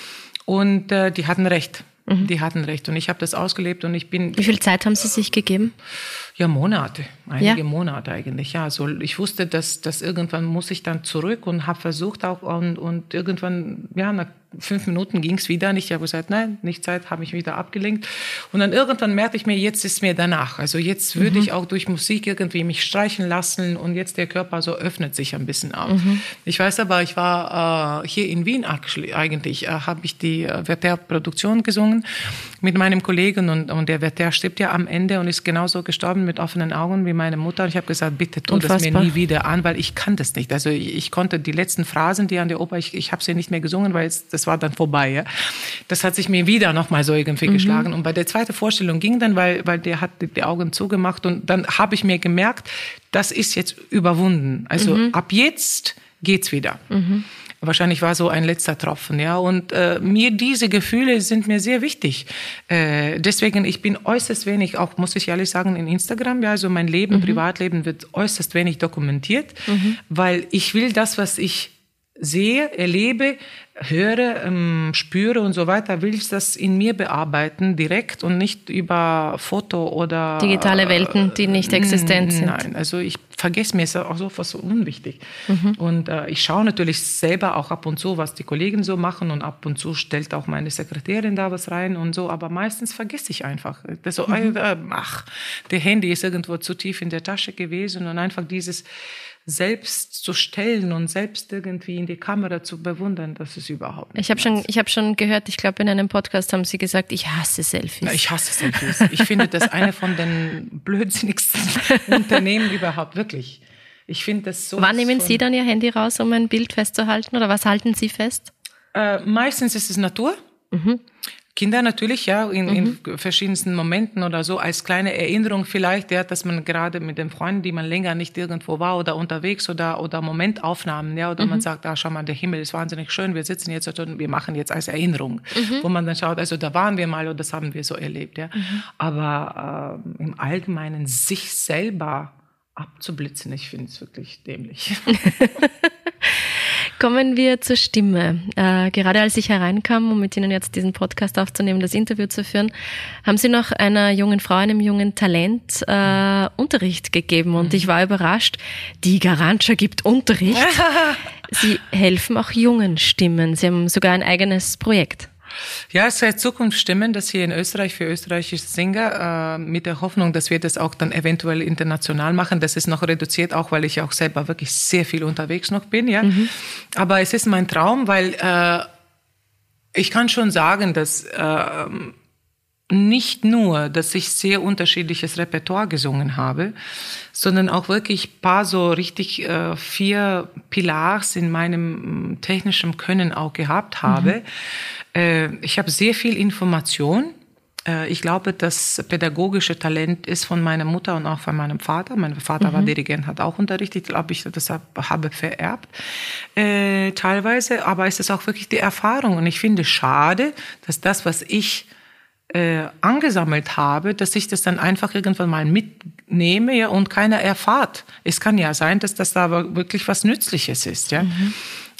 Und äh, die hatten recht. Mhm. Die hatten recht. Und ich habe das ausgelebt und ich bin. Wie viel Zeit haben Sie sich gegeben? Ja, Monate. Einige ja. Monate eigentlich. Ja, also ich wusste, dass, dass irgendwann muss ich dann zurück und habe versucht auch und, und irgendwann, ja, nach fünf Minuten ging es wieder nicht. Ich habe gesagt, nein, nicht Zeit, habe mich wieder abgelenkt. Und dann irgendwann merkte ich mir, jetzt ist mir danach. Also jetzt würde mhm. ich auch durch Musik irgendwie mich streichen lassen und jetzt der Körper so öffnet sich ein bisschen auf. Mhm. Ich weiß aber, ich war äh, hier in Wien eigentlich, äh, habe ich die äh, Werther-Produktion gesungen mit meinem Kollegen und, und der Werther stirbt ja am Ende und ist genauso gestorben mit offenen Augen wie meine Mutter. Und ich habe gesagt, bitte tu Unfassbar. das mir nie wieder an, weil ich kann das nicht. Also ich, ich konnte die letzten Phrasen, die an der Oper, ich, ich habe sie nicht mehr gesungen, weil es, das war dann vorbei. Ja. Das hat sich mir wieder nochmal so irgendwie mhm. geschlagen. Und bei der zweiten Vorstellung ging dann, weil, weil der hat die Augen zugemacht und dann habe ich mir gemerkt, das ist jetzt überwunden. Also mhm. ab jetzt geht's wieder. Mhm. Wahrscheinlich war so ein letzter Tropfen, ja. Und äh, mir diese Gefühle sind mir sehr wichtig. Äh, deswegen, ich bin äußerst wenig, auch muss ich ehrlich sagen, in Instagram. Ja, also mein Leben, mhm. Privatleben wird äußerst wenig dokumentiert, mhm. weil ich will das, was ich sehe, erlebe, höre, ähm, spüre und so weiter, will ich das in mir bearbeiten, direkt und nicht über Foto oder digitale Welten, die nicht existent sind. Nein, also ich vergesse mir, ist auch so was so unwichtig. Mhm. Und äh, ich schaue natürlich selber auch ab und zu, was die Kollegen so machen und ab und zu stellt auch meine Sekretärin da was rein und so, aber meistens vergesse ich einfach. Das so, mhm. äh, ach, der Handy ist irgendwo zu tief in der Tasche gewesen und einfach dieses selbst zu stellen und selbst irgendwie in die Kamera zu bewundern, das ist überhaupt nicht. Ich habe schon, ich habe schon gehört, ich glaube in einem Podcast haben Sie gesagt, ich hasse Selfies. Ich hasse Selfies. Ich finde das eine von den (laughs) blödsinnigsten (laughs) Unternehmen überhaupt wirklich. Ich finde das so. Wann nehmen Sie dann Ihr Handy raus, um ein Bild festzuhalten, oder was halten Sie fest? Äh, meistens ist es Natur. Mhm. Kinder natürlich, ja, in, mhm. in verschiedensten Momenten oder so, als kleine Erinnerung vielleicht, ja, dass man gerade mit den Freunden, die man länger nicht irgendwo war oder unterwegs oder, oder Momentaufnahmen, ja, oder mhm. man sagt, ah, schau mal, der Himmel ist wahnsinnig schön, wir sitzen jetzt und wir machen jetzt als Erinnerung, mhm. wo man dann schaut, also da waren wir mal und das haben wir so erlebt, ja. Mhm. Aber äh, im Allgemeinen sich selber abzublitzen, ich finde es wirklich dämlich. (laughs) Kommen wir zur Stimme. Äh, gerade als ich hereinkam, um mit Ihnen jetzt diesen Podcast aufzunehmen, das Interview zu führen, haben Sie noch einer jungen Frau, einem jungen Talent äh, Unterricht gegeben. Und ich war überrascht, die Garantia gibt Unterricht. (laughs) Sie helfen auch jungen Stimmen. Sie haben sogar ein eigenes Projekt. Ja, es heißt Zukunftsstimmen, das hier in Österreich für österreichische Singer, äh, mit der Hoffnung, dass wir das auch dann eventuell international machen. Das ist noch reduziert, auch weil ich auch selber wirklich sehr viel unterwegs noch bin, ja. Mhm. Aber es ist mein Traum, weil äh, ich kann schon sagen, dass äh, nicht nur, dass ich sehr unterschiedliches Repertoire gesungen habe, sondern auch wirklich paar so richtig äh, vier Pilars in meinem technischen Können auch gehabt habe. Mhm. Äh, ich habe sehr viel Information. Äh, ich glaube, das pädagogische Talent ist von meiner Mutter und auch von meinem Vater. Mein Vater mhm. war Dirigent, hat auch unterrichtet. Ich glaube, ich das habe vererbt äh, teilweise. Aber es ist auch wirklich die Erfahrung. Und ich finde schade, dass das, was ich äh, angesammelt habe, dass ich das dann einfach irgendwann mal mitnehme ja, und keiner erfahrt. Es kann ja sein, dass das da wirklich was Nützliches ist. Ja. Mhm.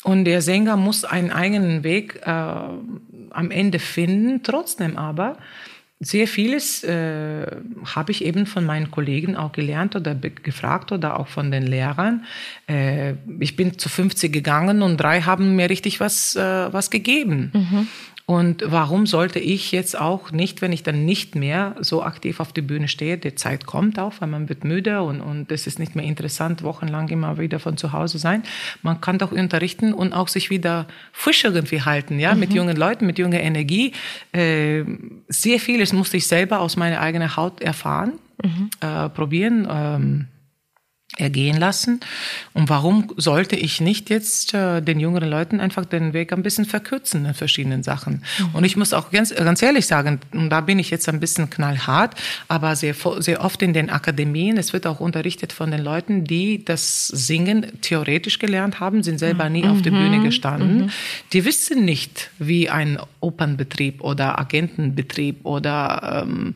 Und der Sänger muss einen eigenen Weg äh, am Ende finden. Trotzdem aber, sehr vieles äh, habe ich eben von meinen Kollegen auch gelernt oder gefragt oder auch von den Lehrern. Äh, ich bin zu 50 gegangen und drei haben mir richtig was, äh, was gegeben. Mhm. Und warum sollte ich jetzt auch nicht, wenn ich dann nicht mehr so aktiv auf die Bühne stehe, die Zeit kommt auch, weil man wird müde und, und es ist nicht mehr interessant, wochenlang immer wieder von zu Hause sein. Man kann doch unterrichten und auch sich wieder frisch irgendwie halten, ja, mhm. mit jungen Leuten, mit junger Energie. Äh, sehr vieles musste ich selber aus meiner eigenen Haut erfahren, mhm. äh, probieren. Ähm, ergehen lassen. Und warum sollte ich nicht jetzt äh, den jüngeren Leuten einfach den Weg ein bisschen verkürzen in verschiedenen Sachen? Mhm. Und ich muss auch ganz, ganz ehrlich sagen, und da bin ich jetzt ein bisschen knallhart, aber sehr, sehr oft in den Akademien, es wird auch unterrichtet von den Leuten, die das Singen theoretisch gelernt haben, sind selber nie mhm. auf der Bühne gestanden. Mhm. Die wissen nicht, wie ein Opernbetrieb oder Agentenbetrieb oder ähm,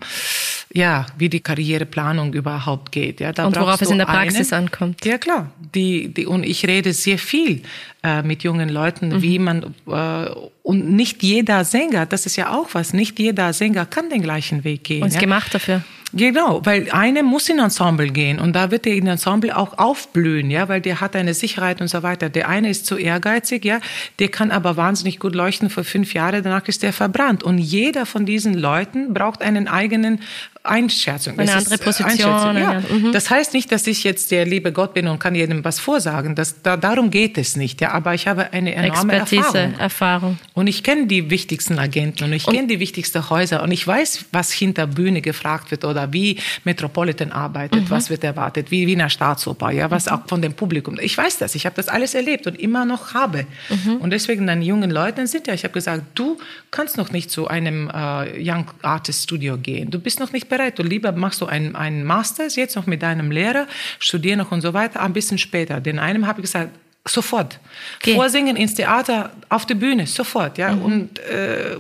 ja, wie die Karriereplanung überhaupt geht. Ja, da und worauf es in der Praxis eine, ankommt. Ja, klar. Die, die, und ich rede sehr viel äh, mit jungen Leuten, mhm. wie man, äh, und nicht jeder Sänger, das ist ja auch was, nicht jeder Sänger kann den gleichen Weg gehen. Und ist ja. gemacht dafür. Genau, weil eine muss in Ensemble gehen und da wird der in Ensemble auch aufblühen, ja, weil der hat eine Sicherheit und so weiter. Der eine ist zu ehrgeizig, ja, der kann aber wahnsinnig gut leuchten für fünf Jahre, danach ist der verbrannt. Und jeder von diesen Leuten braucht einen eigenen Einschätzung. Eine andere Position. Ja. Mhm. Das heißt nicht, dass ich jetzt der liebe Gott bin und kann jedem was vorsagen. Das, da, darum geht es nicht. Ja. Aber ich habe eine enorme Expertise, Erfahrung. Erfahrung. Und ich kenne die wichtigsten Agenten und ich kenne die wichtigsten Häuser und ich weiß, was hinter Bühne gefragt wird oder wie Metropolitan arbeitet, mhm. was wird erwartet, wie Wiener Staatsoper, ja, was mhm. auch von dem Publikum. Ich weiß das. Ich habe das alles erlebt und immer noch habe. Mhm. Und deswegen dann jungen Leuten sind ja, ich habe gesagt, du kannst noch nicht zu einem äh, Young Artist Studio gehen. Du bist noch nicht bereit. Du lieber machst du einen, einen Master jetzt noch mit deinem Lehrer, studier noch und so weiter, ein bisschen später. Den einem habe ich gesagt, sofort. Okay. Vorsingen ins Theater, auf der Bühne, sofort, ja. Mhm. Und äh,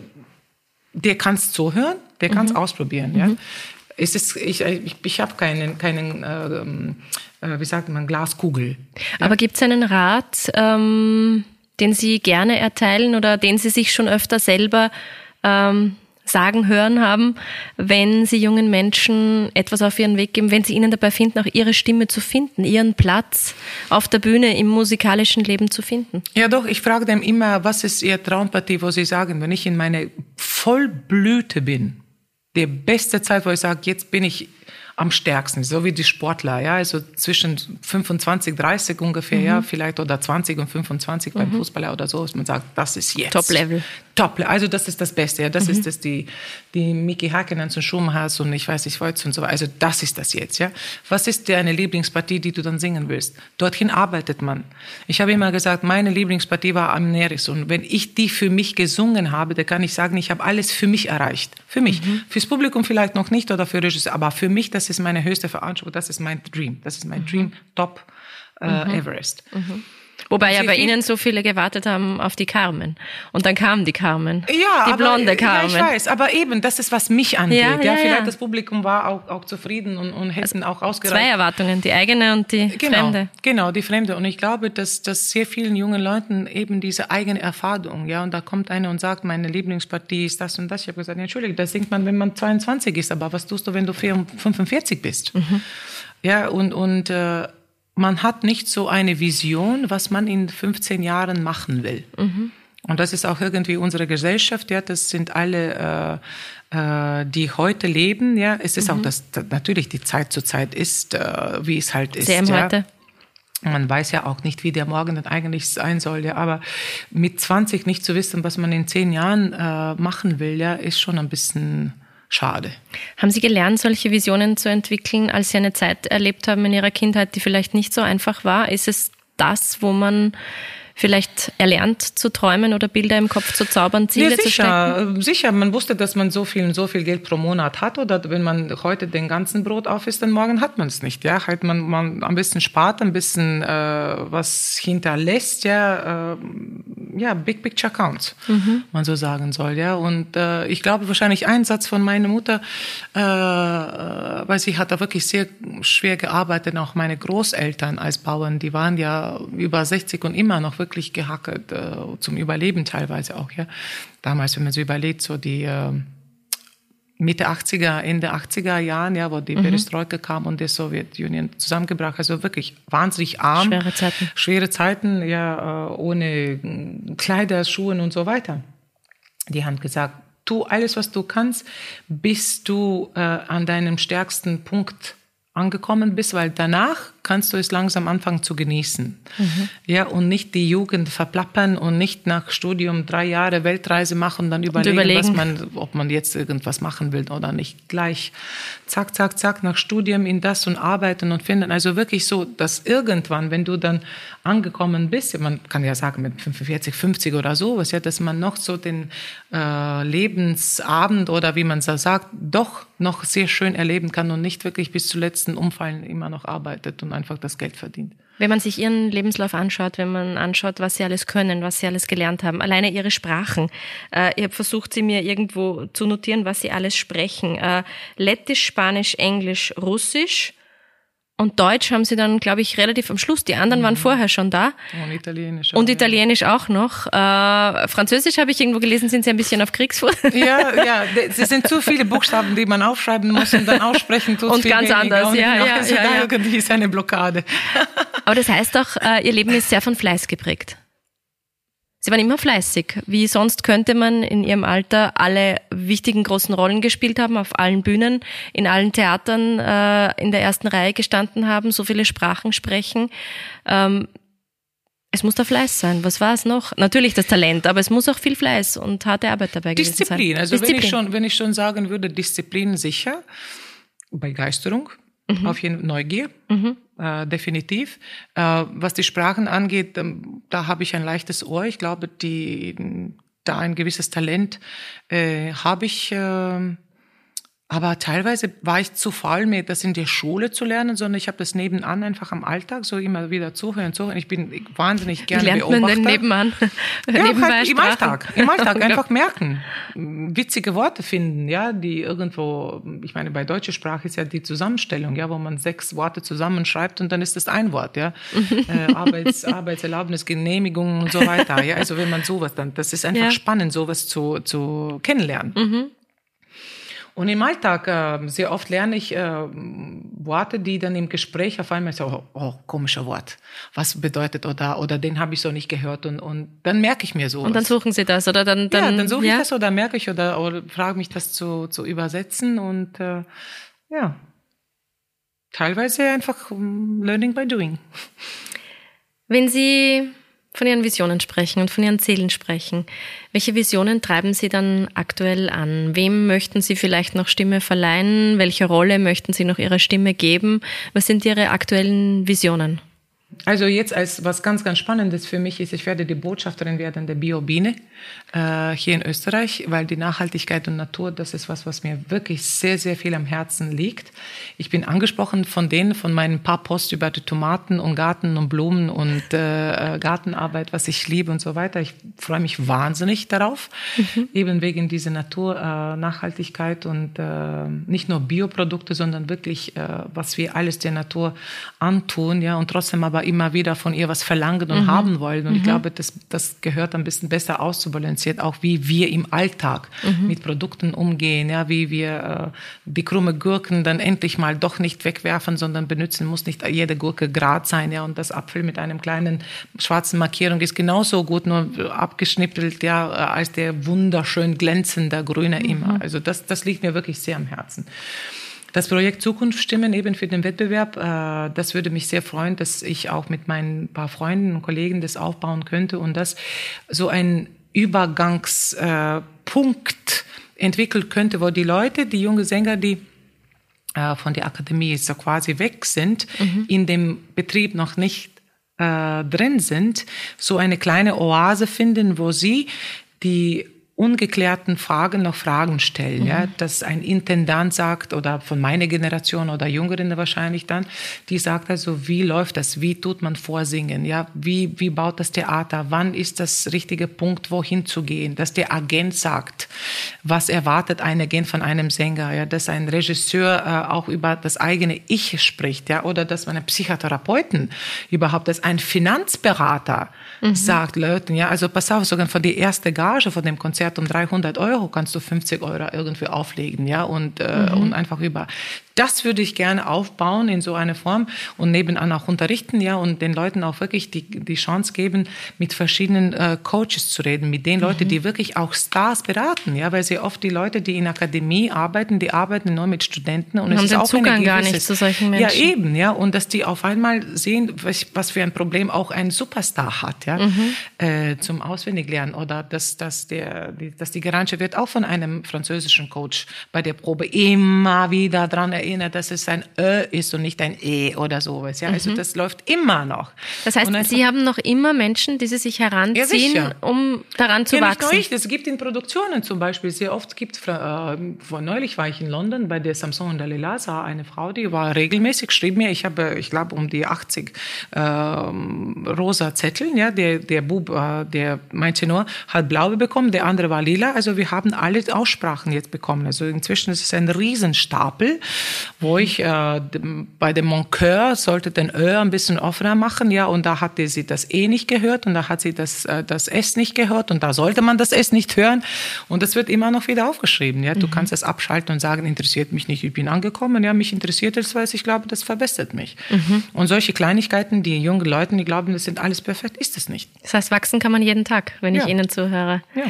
der kann es zuhören, der kann es mhm. ausprobieren, ja. Mhm. Es ist, ich ich, ich habe keinen, keinen äh, äh, wie sagt man, Glaskugel. Ja? Aber gibt es einen Rat, ähm, den Sie gerne erteilen oder den Sie sich schon öfter selber ähm, sagen hören haben, wenn sie jungen Menschen etwas auf ihren Weg geben, wenn sie ihnen dabei finden, auch ihre Stimme zu finden, ihren Platz auf der Bühne im musikalischen Leben zu finden? Ja, doch, ich frage dem immer, was ist ihr Traumpartie, wo sie sagen, wenn ich in meine Vollblüte bin, die beste Zeit, wo ich sage, jetzt bin ich am stärksten, so wie die Sportler, ja, also zwischen 25, 30 ungefähr, mhm. ja, vielleicht oder 20 und 25 mhm. beim Fußballer oder so, dass man sagt, das ist jetzt. Top Level. Top, also das ist das Beste, ja, das mhm. ist das, die, die Miki Hakkinen zum Schumhaus und ich weiß nicht, Voits und so weiter, also das ist das jetzt, ja. Was ist deine Lieblingspartie, die du dann singen willst? Dorthin arbeitet man. Ich habe immer gesagt, meine Lieblingspartie war Amneris und wenn ich die für mich gesungen habe, dann kann ich sagen, ich habe alles für mich erreicht. Für mich. Mhm. Fürs Publikum vielleicht noch nicht oder für Regisseur, aber für mich, das ist meine höchste Veranstaltung, das ist mein Dream, das ist mein mhm. Dream Top äh, mhm. Everest. Wobei ja bei Ihnen so viele gewartet haben auf die Carmen. Und dann kam die Carmen. Ja, die aber, blonde Carmen. Ja, ich weiß, aber eben, das ist, was mich angeht. Ja, ja, ja vielleicht das Publikum war auch, auch zufrieden und, und hätten also auch ausgereicht. Zwei Erwartungen, die eigene und die genau, fremde. Genau, die fremde. Und ich glaube, dass, dass sehr vielen jungen Leuten eben diese eigene Erfahrung, ja, und da kommt einer und sagt, meine Lieblingspartie ist das und das. Ich habe gesagt, ja, Entschuldigung, das singt man, wenn man 22 ist, aber was tust du, wenn du 45 bist? Mhm. Ja, und, und äh, man hat nicht so eine Vision, was man in 15 Jahren machen will. Mhm. Und das ist auch irgendwie unsere Gesellschaft, ja, das sind alle, äh, äh, die heute leben, ja. Es ist mhm. auch das, natürlich die Zeit zu Zeit ist, äh, wie es halt ist. Sehr im ja. heute. Man weiß ja auch nicht, wie der Morgen dann eigentlich sein soll, ja. Aber mit 20 nicht zu wissen, was man in 10 Jahren äh, machen will, ja, ist schon ein bisschen schade. Haben Sie gelernt, solche Visionen zu entwickeln, als Sie eine Zeit erlebt haben in Ihrer Kindheit, die vielleicht nicht so einfach war? Ist es das, wo man vielleicht erlernt zu träumen oder Bilder im Kopf zu zaubern, Ziele ja, sicher, zu stecken? Sicher, man wusste, dass man so viel so viel Geld pro Monat hat oder wenn man heute den ganzen Brot auf ist, dann morgen hat man es nicht. Ja, halt man, man ein bisschen spart, ein bisschen äh, was hinterlässt, ja, äh, ja, Big Picture counts, mhm. man so sagen soll, ja. Und äh, ich glaube wahrscheinlich ein Satz von meiner Mutter, äh, äh, weil sie hat da wirklich sehr schwer gearbeitet, auch meine Großeltern als Bauern, die waren ja über 60 und immer noch wirklich gehackelt, äh, zum Überleben teilweise auch, ja. Damals, wenn man so überlegt, so die äh, Mitte 80er, Ende 80er Jahren, ja, wo die mhm. Perestroika kam und die Sowjetunion zusammengebracht, also wirklich wahnsinnig arm. Schwere Zeiten. Schwere Zeiten, ja, äh, ohne Kleider, Schuhe und so weiter. Die haben gesagt, tu alles, was du kannst, bis du äh, an deinem stärksten Punkt angekommen bist, weil danach kannst du es langsam anfangen zu genießen. Mhm. Ja, und nicht die Jugend verplappern und nicht nach Studium drei Jahre Weltreise machen und dann überlegen, überlegen. Man, ob man jetzt irgendwas machen will oder nicht. Gleich zack, zack, zack, nach Studium in das und arbeiten und finden. Also wirklich so, dass irgendwann, wenn du dann angekommen bist, man kann ja sagen mit 45, 50 oder sowas, ja, dass man noch so den äh, Lebensabend oder wie man so sagt, doch noch sehr schön erleben kann und nicht wirklich bis zum letzten Umfallen immer noch arbeitet und einfach das Geld verdient. Wenn man sich ihren Lebenslauf anschaut, wenn man anschaut, was sie alles können, was sie alles gelernt haben, alleine ihre Sprachen. Äh, ich habe versucht, sie mir irgendwo zu notieren, was sie alles sprechen. Äh, Lettisch, Spanisch, Englisch, Russisch, und Deutsch haben sie dann, glaube ich, relativ am Schluss. Die anderen mhm. waren vorher schon da. Und Italienisch auch. Und Italienisch ja. auch noch. Äh, Französisch habe ich irgendwo gelesen, sind sie ein bisschen auf Kriegsfuß. Ja, ja. (laughs) Es sind zu viele Buchstaben, die man aufschreiben muss und dann aussprechen tut Und ganz anders, ja, ja, also ja, ja. Irgendwie ist eine Blockade. Aber das heißt doch, äh, ihr Leben ist sehr von Fleiß geprägt. Sie waren immer fleißig. Wie sonst könnte man in ihrem Alter alle wichtigen großen Rollen gespielt haben, auf allen Bühnen, in allen Theatern äh, in der ersten Reihe gestanden haben, so viele Sprachen sprechen. Ähm, es muss der Fleiß sein. Was war es noch? Natürlich das Talent, aber es muss auch viel Fleiß und harte Arbeit dabei gewesen Disziplin. sein. Also Disziplin. Wenn ich schon, wenn ich schon sagen würde, Disziplin sicher, Begeisterung, mhm. auf jeden Fall Neugier. Mhm äh, definitiv. Äh, was die Sprachen angeht, ähm, da habe ich ein leichtes Ohr. Ich glaube, die, da ein gewisses Talent äh, habe ich. Äh, aber teilweise war ich zu faul, mir das in der Schule zu lernen, sondern ich habe das nebenan einfach am Alltag so immer wieder zuhören, zuhören. Ich bin wahnsinnig gerne Wie lernt Beobachter. Man denn nebenan? Ja, (laughs) halt im Alltag, im Alltag (laughs) einfach merken, witzige Worte finden, ja, die irgendwo, ich meine, bei deutscher Sprache ist ja die Zusammenstellung, ja, wo man sechs Worte zusammenschreibt und dann ist das ein Wort, ja, (laughs) äh, Arbeits, Arbeitserlaubnis, Genehmigung und so weiter, ja, also wenn man sowas dann, das ist einfach ja. spannend, sowas zu, zu kennenlernen. Mhm. Und im Alltag, äh, sehr oft lerne ich äh, Worte, die dann im Gespräch auf einmal so, oh, oh komischer Wort, was bedeutet oder, oder den habe ich so nicht gehört und, und dann merke ich mir so. Und dann suchen Sie das oder dann, dann Ja, dann suche ja? ich das oder merke ich oder, oder frage mich das zu, zu übersetzen und äh, ja, teilweise einfach Learning by Doing. Wenn Sie von Ihren Visionen sprechen und von Ihren Zielen sprechen. Welche Visionen treiben Sie dann aktuell an? Wem möchten Sie vielleicht noch Stimme verleihen? Welche Rolle möchten Sie noch Ihrer Stimme geben? Was sind Ihre aktuellen Visionen? Also jetzt als was ganz, ganz Spannendes für mich ist, ich werde die Botschafterin werden der Biobiene äh, hier in Österreich, weil die Nachhaltigkeit und Natur, das ist was, was mir wirklich sehr, sehr viel am Herzen liegt. Ich bin angesprochen von denen, von meinen paar Post über die Tomaten und Garten und Blumen und äh, Gartenarbeit, was ich liebe und so weiter. Ich freue mich wahnsinnig darauf, mhm. eben wegen dieser Natur, äh, Nachhaltigkeit und äh, nicht nur Bioprodukte, sondern wirklich, äh, was wir alles der Natur antun, ja, und trotzdem aber immer wieder von ihr was verlangen und mhm. haben wollen. Und mhm. ich glaube, das, das gehört ein bisschen besser auszubalanciert, auch wie wir im Alltag mhm. mit Produkten umgehen, ja, wie wir äh, die krumme Gurken dann endlich mal doch nicht wegwerfen, sondern benutzen, muss nicht jede Gurke grad sein, ja, und das Apfel mit einem kleinen schwarzen Markierung ist genauso gut, nur abgeschnippelt, ja, als der wunderschön glänzende grüne mhm. immer. Also das, das liegt mir wirklich sehr am Herzen. Das Projekt Zukunftsstimmen eben für den Wettbewerb, äh, das würde mich sehr freuen, dass ich auch mit meinen paar Freunden und Kollegen das aufbauen könnte und das so ein Übergangspunkt äh, entwickeln könnte, wo die Leute, die junge Sänger, die äh, von der Akademie so quasi weg sind, mhm. in dem Betrieb noch nicht äh, drin sind, so eine kleine Oase finden, wo sie die ungeklärten Fragen noch Fragen stellen. Mhm. Ja, dass ein Intendant sagt oder von meiner Generation oder Jüngeren wahrscheinlich dann, die sagt also, wie läuft das? Wie tut man vorsingen? Ja, wie, wie baut das Theater? Wann ist das richtige Punkt, wohin zu gehen? Dass der Agent sagt, was erwartet ein Agent von einem Sänger? Ja, dass ein Regisseur äh, auch über das eigene Ich spricht, ja, oder dass man einen Psychotherapeuten überhaupt, dass ein Finanzberater mhm. sagt Leuten, ja, also pass auf, sogar von der ersten Gage von dem Konzert Konzert um 300 Euro, kannst du 50 Euro irgendwie auflegen, ja, und, äh, mhm. und einfach über. Das würde ich gerne aufbauen in so einer Form und nebenan auch unterrichten, ja, und den Leuten auch wirklich die, die Chance geben, mit verschiedenen äh, Coaches zu reden, mit den Leuten, mhm. die wirklich auch Stars beraten, ja, weil sie oft die Leute, die in Akademie arbeiten, die arbeiten nur mit Studenten und, und es ist auch Zugang gar nicht zu solchen Menschen. Ja, eben, ja, und dass die auf einmal sehen, was, was für ein Problem auch ein Superstar hat, ja, mhm. äh, zum Auswendiglernen oder dass, dass der, dass die Garantie wird auch von einem französischen Coach bei der Probe immer wieder dran erinnert, dass es ein Ö ist und nicht ein E oder sowas. Ja, also mhm. das läuft immer noch. Das heißt, Sie haben noch immer Menschen, die Sie sich heranziehen, ja, um daran zu ja, wachsen. Nicht nur ich, es gibt in Produktionen zum Beispiel sehr oft gibt. Äh, neulich war ich in London bei der Samson und Dalila sah eine Frau, die war regelmäßig schrieb mir, ich habe, ich glaube um die 80 äh, rosa Zettel. Ja, der der Bub, äh, der mein Tenor hat blaue bekommen, der andere war lila. Also wir haben alle Aussprachen jetzt bekommen. Also inzwischen ist es ein Riesenstapel wo ich äh, bei dem Moncoeur sollte den Ö ein bisschen offener machen, ja, und da hatte sie das E nicht gehört und da hat sie das, äh, das S nicht gehört und da sollte man das S nicht hören und das wird immer noch wieder aufgeschrieben, ja. Du mhm. kannst es abschalten und sagen, interessiert mich nicht, ich bin angekommen, ja, mich interessiert es, weil ich glaube, das verbessert mich. Mhm. Und solche Kleinigkeiten, die junge Leute, die glauben, das sind alles perfekt, ist es nicht. Das heißt, wachsen kann man jeden Tag, wenn ja. ich Ihnen zuhöre. Ja.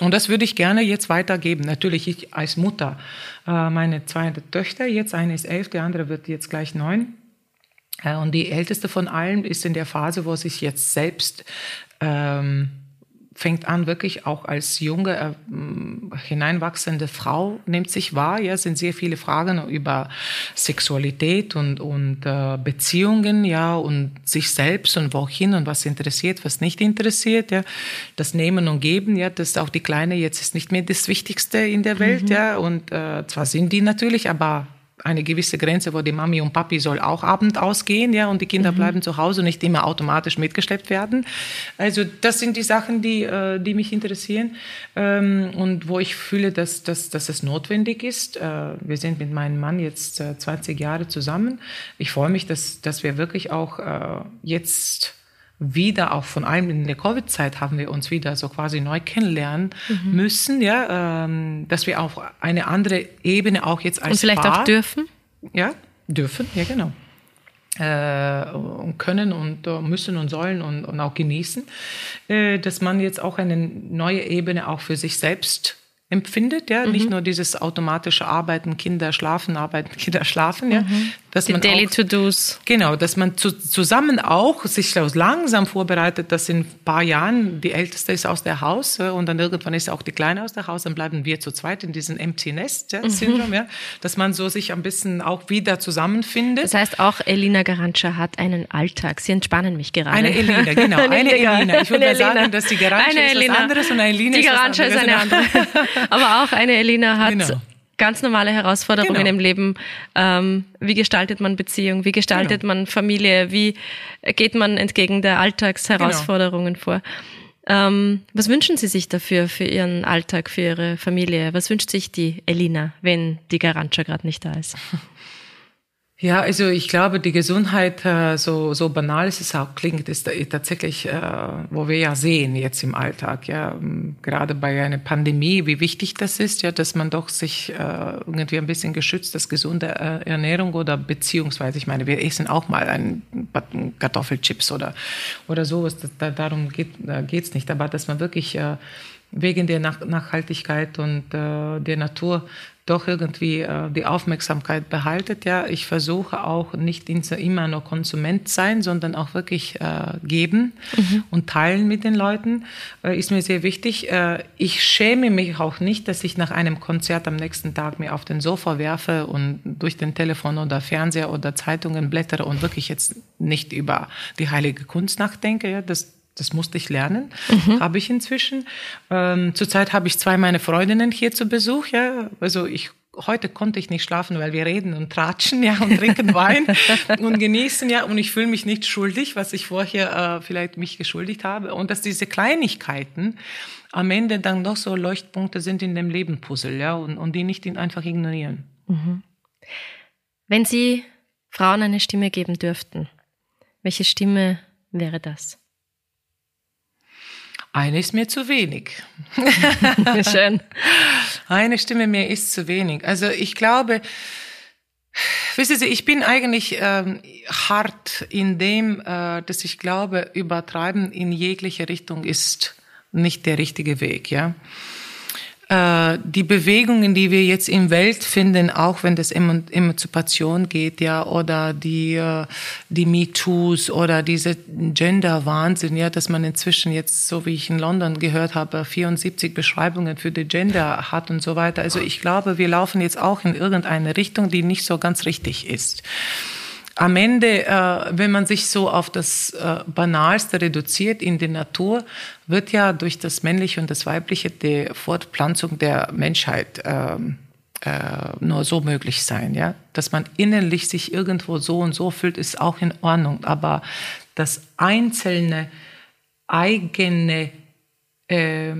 Und das würde ich gerne jetzt weitergeben. Natürlich ich als Mutter. Äh, meine zwei Töchter, jetzt eine ist elf, die andere wird jetzt gleich neun. Äh, und die älteste von allen ist in der Phase, wo sich jetzt selbst ähm, fängt an, wirklich auch als junge, äh, hineinwachsende Frau, nimmt sich wahr. Ja, sind sehr viele Fragen über Sexualität und, und äh, Beziehungen, ja, und sich selbst und wohin und was interessiert, was nicht interessiert, ja. Das Nehmen und Geben, ja, das ist auch die Kleine jetzt ist nicht mehr das Wichtigste in der Welt, mhm. ja. Und äh, zwar sind die natürlich, aber eine gewisse Grenze, wo die Mami und Papi soll auch Abend ausgehen, ja, und die Kinder mhm. bleiben zu Hause und nicht immer automatisch mitgeschleppt werden. Also das sind die Sachen, die, äh, die mich interessieren ähm, und wo ich fühle, dass, dass, dass es notwendig ist. Äh, wir sind mit meinem Mann jetzt 20 äh, Jahre zusammen. Ich freue mich, dass, dass wir wirklich auch jetzt wieder auch von allem in der Covid-Zeit haben wir uns wieder so quasi neu kennenlernen mhm. müssen, ja, ähm, dass wir auf eine andere Ebene auch jetzt als und vielleicht Paar, auch dürfen, ja, dürfen, ja genau, äh, und können und uh, müssen und sollen und, und auch genießen, äh, dass man jetzt auch eine neue Ebene auch für sich selbst empfindet, ja, mhm. nicht nur dieses automatische Arbeiten, Kinder schlafen, arbeiten, (laughs) Kinder schlafen, ja, mhm. dass Die man Daily To-Dos. Genau, dass man zu, zusammen auch sich langsam vorbereitet, dass in ein paar Jahren die Älteste ist aus der Haus und dann irgendwann ist auch die Kleine aus der Haus, dann bleiben wir zu zweit in diesem Empty Nest ja, mhm. Syndrom, ja, dass man so sich ein bisschen auch wieder zusammenfindet. Das heißt, auch Elina Garantscha hat einen Alltag. Sie entspannen mich gerade. Eine Elina, genau, (laughs) eine, eine Elina. Ich würde mal sagen, dass die Garantscha ist was anderes und eine Elina die ist was anderes. Ist eine andere. (laughs) Aber auch eine Elina hat genau. ganz normale Herausforderungen genau. im Leben. Ähm, wie gestaltet man Beziehung? Wie gestaltet genau. man Familie? Wie geht man entgegen der Alltagsherausforderungen genau. vor? Ähm, was wünschen Sie sich dafür, für Ihren Alltag, für Ihre Familie? Was wünscht sich die Elina, wenn die Garantscha gerade nicht da ist? (laughs) Ja, also ich glaube, die Gesundheit, äh, so, so banal es auch klingt, ist tatsächlich, äh, wo wir ja sehen jetzt im Alltag, ja, gerade bei einer Pandemie, wie wichtig das ist, ja, dass man doch sich äh, irgendwie ein bisschen geschützt, dass gesunde Ernährung oder beziehungsweise, ich meine, wir essen auch mal ein Kartoffelchips oder, oder sowas, darum geht, geht's nicht, aber dass man wirklich wegen der Nachhaltigkeit und der Natur doch irgendwie äh, die Aufmerksamkeit behaltet. Ja, ich versuche auch nicht immer nur Konsument sein, sondern auch wirklich äh, geben mhm. und teilen mit den Leuten. Äh, ist mir sehr wichtig. Äh, ich schäme mich auch nicht, dass ich nach einem Konzert am nächsten Tag mir auf den Sofa werfe und durch den Telefon oder Fernseher oder Zeitungen blättere und wirklich jetzt nicht über die heilige Kunst nachdenke. Ja, das das musste ich lernen, mhm. habe ich inzwischen. Ähm, zurzeit habe ich zwei meiner Freundinnen hier zu Besuch. Ja, also ich heute konnte ich nicht schlafen, weil wir reden und tratschen ja und trinken Wein (laughs) und genießen ja und ich fühle mich nicht schuldig, was ich vorher äh, vielleicht mich geschuldigt habe und dass diese Kleinigkeiten am Ende dann doch so Leuchtpunkte sind in dem Leben Puzzle ja und, und die nicht einfach ignorieren. Mhm. Wenn Sie Frauen eine Stimme geben dürften, welche Stimme wäre das? Eine ist mir zu wenig. (laughs) Schön. Eine Stimme mehr ist zu wenig. Also ich glaube, wissen Sie, ich bin eigentlich ähm, hart in dem, äh, dass ich glaube, übertreiben in jegliche Richtung ist nicht der richtige Weg, ja. Äh, die Bewegungen, die wir jetzt im Welt finden, auch wenn das Emanzipation geht, ja, oder die, äh, die MeToos oder diese Gender-Wahnsinn, ja, dass man inzwischen jetzt, so wie ich in London gehört habe, 74 Beschreibungen für die Gender hat und so weiter. Also ich glaube, wir laufen jetzt auch in irgendeine Richtung, die nicht so ganz richtig ist am Ende, äh, wenn man sich so auf das äh, Banalste reduziert in der Natur, wird ja durch das Männliche und das Weibliche die Fortpflanzung der Menschheit ähm, äh, nur so möglich sein. Ja? Dass man innerlich sich irgendwo so und so fühlt, ist auch in Ordnung. Aber das einzelne eigene äh,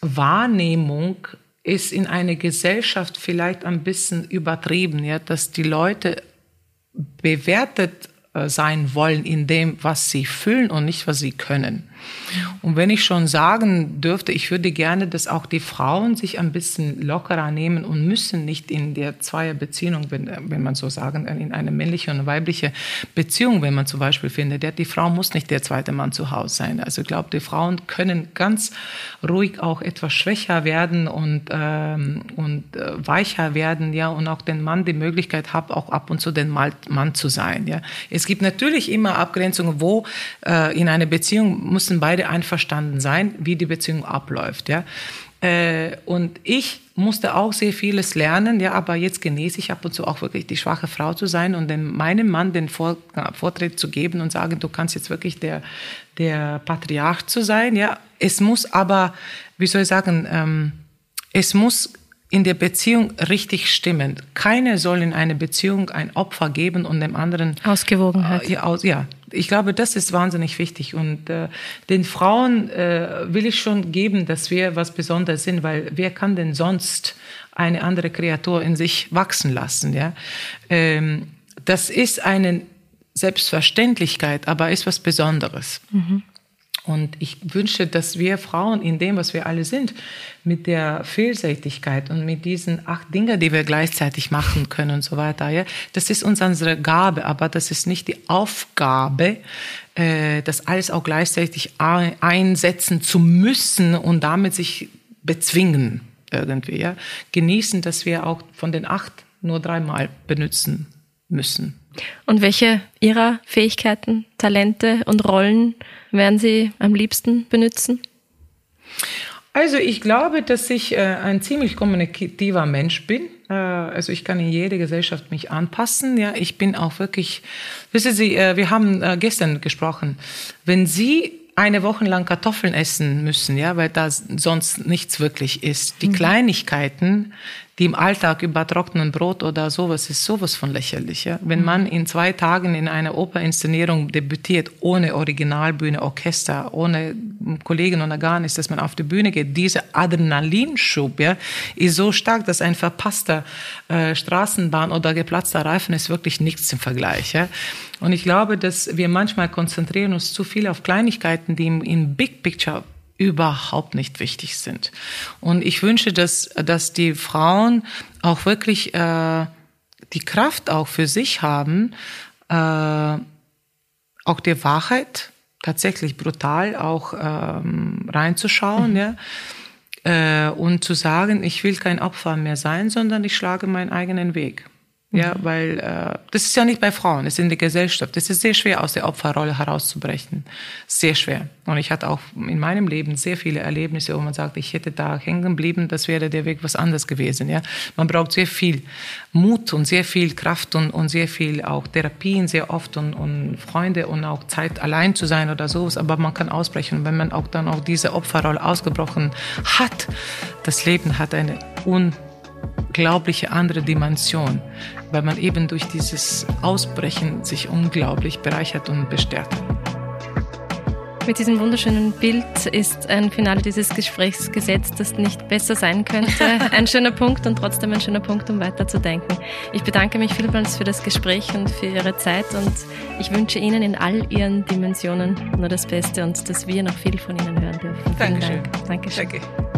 Wahrnehmung ist in einer Gesellschaft vielleicht ein bisschen übertrieben, ja, dass die Leute bewertet äh, sein wollen in dem, was sie fühlen und nicht, was sie können. Und wenn ich schon sagen dürfte, ich würde gerne, dass auch die Frauen sich ein bisschen lockerer nehmen und müssen nicht in der Zweierbeziehung, wenn, wenn man so sagen, in eine männliche und weibliche Beziehung, wenn man zum Beispiel findet, die Frau muss nicht der zweite Mann zu Hause sein. Also ich glaube, die Frauen können ganz ruhig auch etwas schwächer werden und, ähm, und äh, weicher werden, ja, und auch den Mann die Möglichkeit hat, auch ab und zu den Mann zu sein, ja. Es gibt natürlich immer Abgrenzungen, wo äh, in einer Beziehung muss müssen beide einverstanden sein, wie die Beziehung abläuft, ja. Äh, und ich musste auch sehr vieles lernen, ja, aber jetzt genieße ich ab und zu auch wirklich die schwache Frau zu sein und dem, meinem Mann den Vor Vortritt zu geben und sagen, du kannst jetzt wirklich der, der Patriarch zu sein, ja. Es muss aber, wie soll ich sagen, ähm, es muss in der Beziehung richtig stimmen. Keine soll in einer Beziehung ein Opfer geben und dem anderen Ausgewogenheit. Äh, ja, aus, ja, ich glaube, das ist wahnsinnig wichtig. Und äh, den Frauen äh, will ich schon geben, dass wir was Besonderes sind, weil wer kann denn sonst eine andere Kreatur in sich wachsen lassen? Ja, ähm, das ist eine Selbstverständlichkeit, aber ist was Besonderes. Mhm. Und ich wünsche, dass wir Frauen in dem, was wir alle sind, mit der Vielseitigkeit und mit diesen acht Dingen, die wir gleichzeitig machen können und so weiter, ja, das ist uns unsere Gabe, aber das ist nicht die Aufgabe, äh, das alles auch gleichzeitig einsetzen zu müssen und damit sich bezwingen irgendwie. Ja. Genießen, dass wir auch von den acht nur dreimal benutzen müssen. Und welche Ihrer Fähigkeiten, Talente und Rollen werden Sie am liebsten benutzen? Also ich glaube, dass ich äh, ein ziemlich kommunikativer Mensch bin. Äh, also ich kann in jede Gesellschaft mich anpassen. Ja, ich bin auch wirklich. Wissen Sie, äh, wir haben gestern gesprochen. Wenn Sie eine Woche lang Kartoffeln essen müssen, ja, weil da sonst nichts wirklich ist. Die mhm. Kleinigkeiten, die im Alltag über trockenen Brot oder sowas ist sowas von lächerlich. Ja? Wenn man in zwei Tagen in einer Operinszenierung debütiert, ohne Originalbühne, Orchester, ohne Kollegen oder gar nichts, dass man auf die Bühne geht, dieser Adrenalinschub ja, ist so stark, dass ein verpasster äh, Straßenbahn oder geplatzter Reifen ist wirklich nichts im Vergleich. Ja? Und ich glaube, dass wir manchmal konzentrieren uns zu viel auf Kleinigkeiten, die im, im Big Picture überhaupt nicht wichtig sind. Und ich wünsche, dass, dass die Frauen auch wirklich äh, die Kraft auch für sich haben, äh, auch der Wahrheit tatsächlich brutal auch ähm, reinzuschauen, mhm. ja. Äh, und zu sagen, ich will kein Opfer mehr sein, sondern ich schlage meinen eigenen Weg. Ja, mhm. weil äh, das ist ja nicht bei Frauen, es ist in der Gesellschaft. Es ist sehr schwer, aus der Opferrolle herauszubrechen. Sehr schwer. Und ich hatte auch in meinem Leben sehr viele Erlebnisse, wo man sagt, ich hätte da hängen geblieben, das wäre der Weg was anderes gewesen. Ja, man braucht sehr viel Mut und sehr viel Kraft und, und sehr viel auch Therapien sehr oft und, und Freunde und auch Zeit allein zu sein oder sowas. Aber man kann ausbrechen. Und wenn man auch dann auch diese Opferrolle ausgebrochen hat, das Leben hat eine un unglaubliche andere Dimension, weil man eben durch dieses Ausbrechen sich unglaublich bereichert und bestärkt. Mit diesem wunderschönen Bild ist ein Finale dieses Gesprächs gesetzt, das nicht besser sein könnte. (laughs) Ein schöner Punkt und trotzdem ein schöner Punkt, um weiterzudenken. Ich bedanke mich vielmals für das Gespräch und für Ihre Zeit und ich wünsche Ihnen in all Ihren Dimensionen nur das Beste und dass wir noch viel von Ihnen hören dürfen. Vielen Dankeschön. Dank. Dankeschön. Danke.